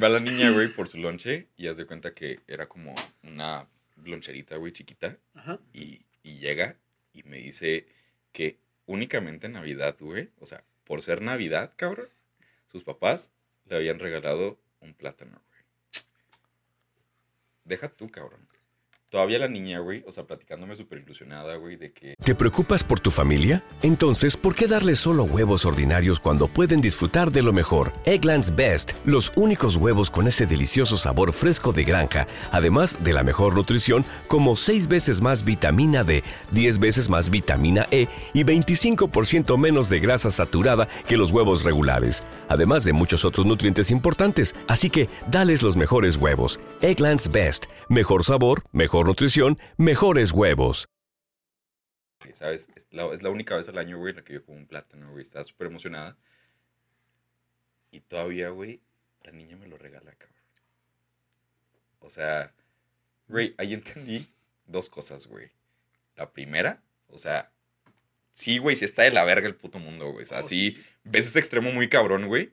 Va la niña, güey, por su lonche y haz de cuenta que era como una loncherita, güey, chiquita. Ajá. Y, y llega y me dice que únicamente en Navidad, güey, o sea, por ser Navidad, cabrón, sus papás le habían regalado un plátano, güey. Deja tú, cabrón. Todavía la niña, güey, o sea, platicándome súper ilusionada, güey, de que ¿Te preocupas por tu familia? Entonces, ¿por qué darles solo huevos ordinarios cuando pueden disfrutar de lo mejor? Eggland's Best, los únicos huevos con ese delicioso sabor fresco de granja, además de la mejor nutrición, como 6 veces más vitamina D, 10 veces más vitamina E y 25% menos de grasa saturada que los huevos regulares, además de muchos otros nutrientes importantes. Así que, dales los mejores huevos. Eggland's Best, mejor sabor, mejor nutrición, mejores huevos. ¿sabes? Es la, es la única vez al año, güey, en la que yo como un plátano, güey. Estaba súper emocionada. Y todavía, güey, la niña me lo regala, cabrón. O sea, güey, ahí entendí dos cosas, güey. La primera, o sea, sí, güey, sí está de la verga el puto mundo, güey. O sea, Oh, sí, ves ese extremo muy cabrón, güey.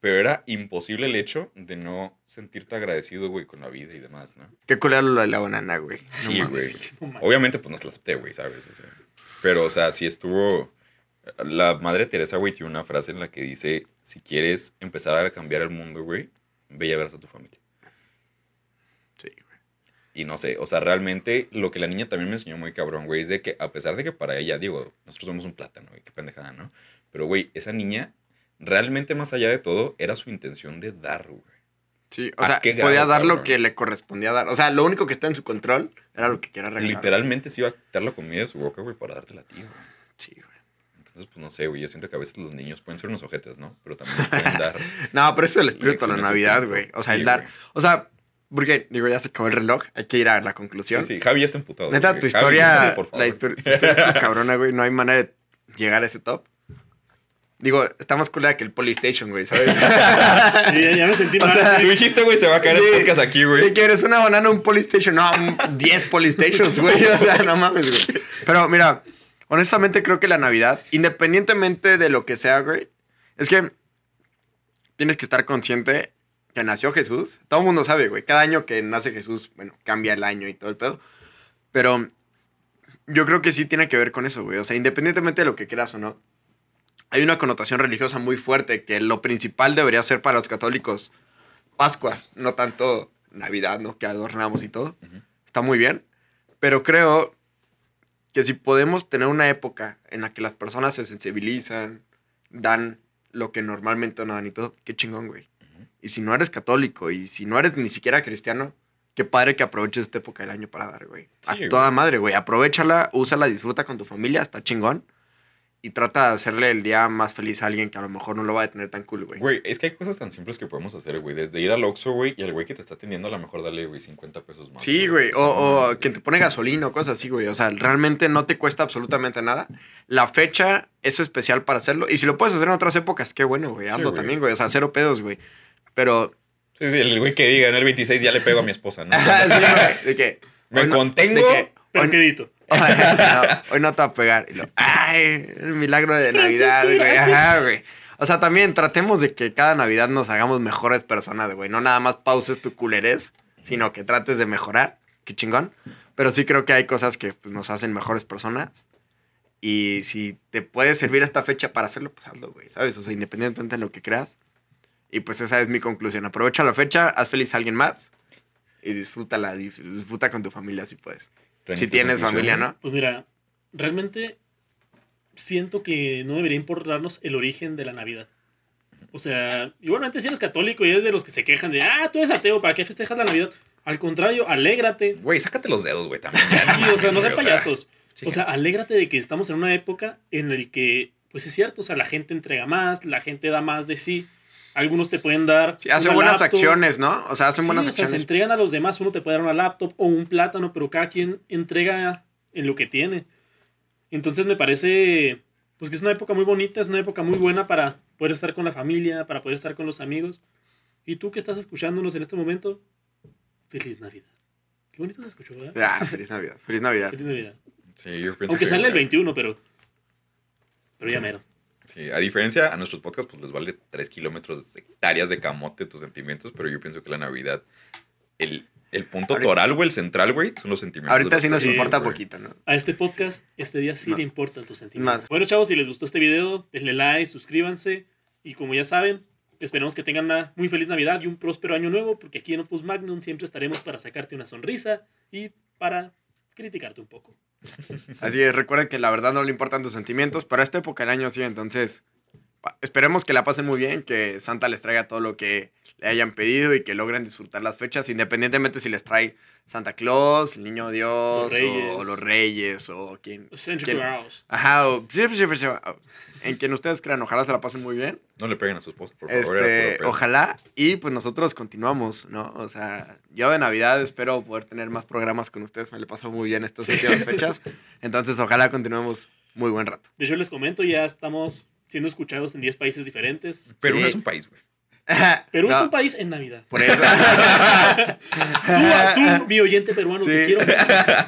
Pero era imposible el hecho de no sentirte agradecido, güey, con la vida y demás, ¿no? Qué culero lo de la banana, güey. No Sí, güey. No. Obviamente, pues no se la acepté, güey, ¿sabes? O sea, pero, o sea, sí estuvo. La madre Teresa, güey, tiene una frase en la que dice: Si quieres empezar a cambiar el mundo, güey, ve y abrazar a tu familia. Sí, güey. Y no sé, o sea, realmente lo que la niña también me enseñó muy cabrón, güey, es de que a pesar de que para ella, digo, nosotros somos un plátano, güey, qué pendejada, ¿no? Pero, güey, esa niña, realmente más allá de todo, era su intención de dar, güey. Sí, o ¿A sea, podía dar lo que le correspondía dar. O sea, lo único que está en su control era lo que quiera regalar. Literalmente se iba a quitar la comida de su boca, güey, para dártela a ti, güey. Sí, güey. Entonces, pues no sé, güey. Yo siento que a veces los niños pueden ser unos ojetes, ¿no? Pero también pueden dar. [LAUGHS] No, pero eso es el espíritu de la Navidad, güey. O sea, Sí, el dar. O sea, porque, digo, ya se acabó el reloj. Hay que ir a la conclusión. Sí, sí. Javi ya está emputado. Neta, tu Javi, historia, la histo- tu historia está cabrona, güey. No hay manera de llegar a ese top. Digo, está más culera que el Polystation, güey, ¿sabes? [LAUGHS] Sí, ya, ya me sentí O mal. sea, Tú dijiste, güey, se va a caer Sí. el podcast aquí, ¿Qué güey. quieres? ¿Una banana un Polystation? No, un 10 Polystations, güey. O sea, no mames, güey. Pero mira, honestamente creo que la Navidad, independientemente de lo que sea, güey, es que tienes que estar consciente que nació Jesús. Todo el mundo sabe, güey. Cada año que nace Jesús, bueno, cambia el año y todo el pedo. Pero yo creo que sí tiene que ver con eso, güey. O sea, independientemente de lo que quieras o no, hay una connotación religiosa muy fuerte que lo principal debería ser para los católicos Pascua, no tanto Navidad, ¿no? Que adornamos y todo. Está muy bien. Pero creo que si podemos tener una época en la que las personas se sensibilizan, dan lo que normalmente no dan y todo, qué chingón, güey. Y si no eres católico y si no eres ni siquiera cristiano, qué padre que aproveches esta época del año para dar, güey. A Sí, güey. toda madre, güey. Aprovechala, úsala, disfruta con tu familia, está chingón. Y trata de hacerle el día más feliz a alguien que a lo mejor no lo va a tener tan cool, güey. Güey, es que hay cosas tan simples que podemos hacer, güey. Desde ir al Oxxo, güey, y al güey que te está atendiendo, a lo mejor dale, güey, 50 pesos más. Sí, güey. O, O quien te pone gasolina o cosas así, güey. O sea, realmente no te cuesta absolutamente nada. La fecha es especial para hacerlo. Y si lo puedes hacer en otras épocas, qué bueno, güey. Sí, Hazlo güey. también, güey. O sea, cero pedos, güey. Pero. Sí, sí, el güey que diga, en el 26 ya le pego a mi esposa, ¿no? [LAUGHS] Sí, güey. De que. Me hoy no- contengo. de que. No, hoy no te va a pegar. Y lo, ay, el milagro de Navidad, güey. gracias. Ajá, güey. O sea, también tratemos de que cada Navidad nos hagamos mejores personas, güey. No nada más pauses tu culerés, sino que trates de mejorar. Qué chingón. Pero sí creo que hay cosas que pues, nos hacen mejores personas. Y si te puede servir esta fecha para hacerlo, pues hazlo, güey. ¿Sabes? O sea, independientemente de lo que creas. Y pues esa es mi conclusión. Aprovecha la fecha, haz feliz a alguien más. Y disfrútala, disfruta con tu familia si puedes. Si tienes familia. ¿no? Pues mira, realmente siento que no debería importarnos el origen de la Navidad. O sea, igualmente si eres católico y eres de los que se quejan de, ah, tú eres ateo, ¿para qué festejas la Navidad? Al contrario, alégrate. Güey, sácate los dedos, güey, también. Sí, o sea, no sean payasos. O sea, alégrate de que estamos en una época en la que, pues es cierto, o sea, la gente entrega más, la gente da más de sí. Algunos te pueden dar. Sí, hacen una buenas laptop. acciones, ¿no? O sea, hacen Sí, buenas o sea, se acciones. entregan a los demás. Uno te puede dar una laptop o un plátano, pero cada quien entrega en lo que tiene. Entonces me parece pues que es una época muy bonita, es una época muy buena para poder estar con la familia, para poder estar con los amigos. Y tú que estás escuchándonos en este momento, feliz Navidad. Qué bonito se escuchó, ¿verdad? Ah, feliz Navidad. Feliz Navidad. Feliz Navidad. Sí, Aunque que- sale el 21, pero pero ya mero. Sí, a diferencia a nuestros podcasts, pues les vale 3 kilómetros de hectáreas de camote tus sentimientos, pero yo pienso que la Navidad, el, el punto Ahorita- toral, güey, el central, güey, son los sentimientos. Ahorita de sí nos Sí, importa güey. poquito, ¿no? A este podcast, este día sí Más. le importan tus sentimientos. Más. Bueno, chavos, si les gustó este video, denle like, suscríbanse. Y como ya saben, esperemos que tengan una muy feliz Navidad y un próspero año nuevo, porque aquí en Opus Magnum siempre estaremos para sacarte una sonrisa y para criticarte un poco. Así es, recuerden que la verdad no le importan tus sentimientos, pero esta época del año sí, entonces esperemos que la pasen muy bien, que Santa les traiga todo lo que le hayan pedido y que logren disfrutar las fechas, independientemente si les trae Santa Claus, el Niño Dios. O, los Reyes, o quien... Santa quien- Claus. Ajá, o... sí, sí, sí, sí, En quien ustedes crean, ojalá se la pasen muy bien. No le peguen a su esposa, por favor. Este, ojalá, y pues nosotros continuamos, ¿no? O sea, yo de Navidad espero poder tener más programas con ustedes, me le paso muy bien estas últimas [LAUGHS] fechas, entonces ojalá continuemos muy buen rato. De hecho, les comento, ya estamos siendo escuchados en 10 países diferentes. Perú Sí. no es un país, güey. [LAUGHS] Perú es un país en Navidad. Por eso. [LAUGHS] Tú, tú, mi oyente peruano, te Sí. quiero.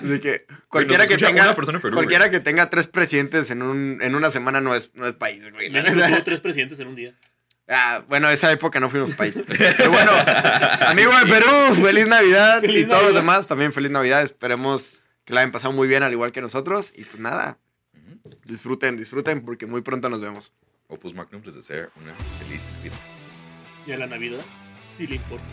Así que cualquiera que tenga una persona en Perú, cualquiera que tenga tres presidentes en un en una semana no es no es país, güey. tuvo tres presidentes en un día. Ah, bueno, esa época no fuimos país. [LAUGHS] Pero bueno, amigo de Perú, feliz Navidad Feliz y todos los demás también feliz Navidad. Esperemos que la hayan pasado muy bien al igual que nosotros y pues nada. Disfruten, disfruten porque muy pronto nos vemos. Opus Magnum les desea una feliz Navidad. Y a la Navidad sí le importa.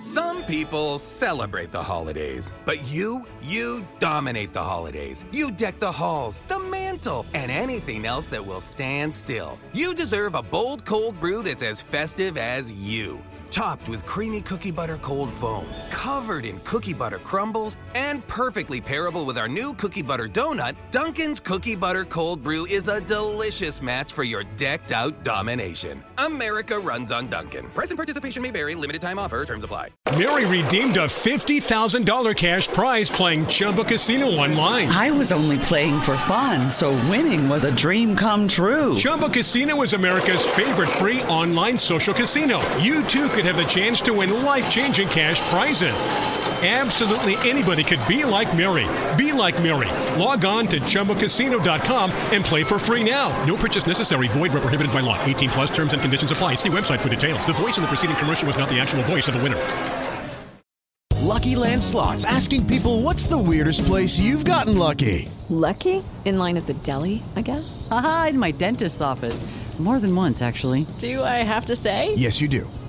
Some people celebrate the holidays, but you, you dominate the holidays. You deck the halls, the mantle, and anything else that will stand still. You deserve a bold cold brew that's as festive as you. Topped with creamy cookie butter cold foam, covered in cookie butter crumbles, and perfectly pairable with our new cookie butter donut, Dunkin's Cookie Butter Cold Brew is a delicious match for your decked out domination. America runs on Dunkin'. Price and participation may vary, limited time offer, terms apply. Mary redeemed a $50,000 cash prize playing Chumba Casino online. I was only playing for fun, so winning was a dream come true. Chumba Casino is America's favorite free online social casino. You too could have the chance to win life changing cash prizes. Absolutely anybody could be like Mary. Be like Mary. Log on to chumbacasino.com and play for free now. No purchase necessary. Void where prohibited by law. 18 plus terms and conditions apply. See website for details. The voice in the preceding commercial was not the actual voice of the winner. Lucky Land Slots asking people what's the weirdest place you've gotten lucky? Lucky? In line at the deli, I guess? Aha, in my dentist's office. More than once, actually. Do I have to say? Yes, you do.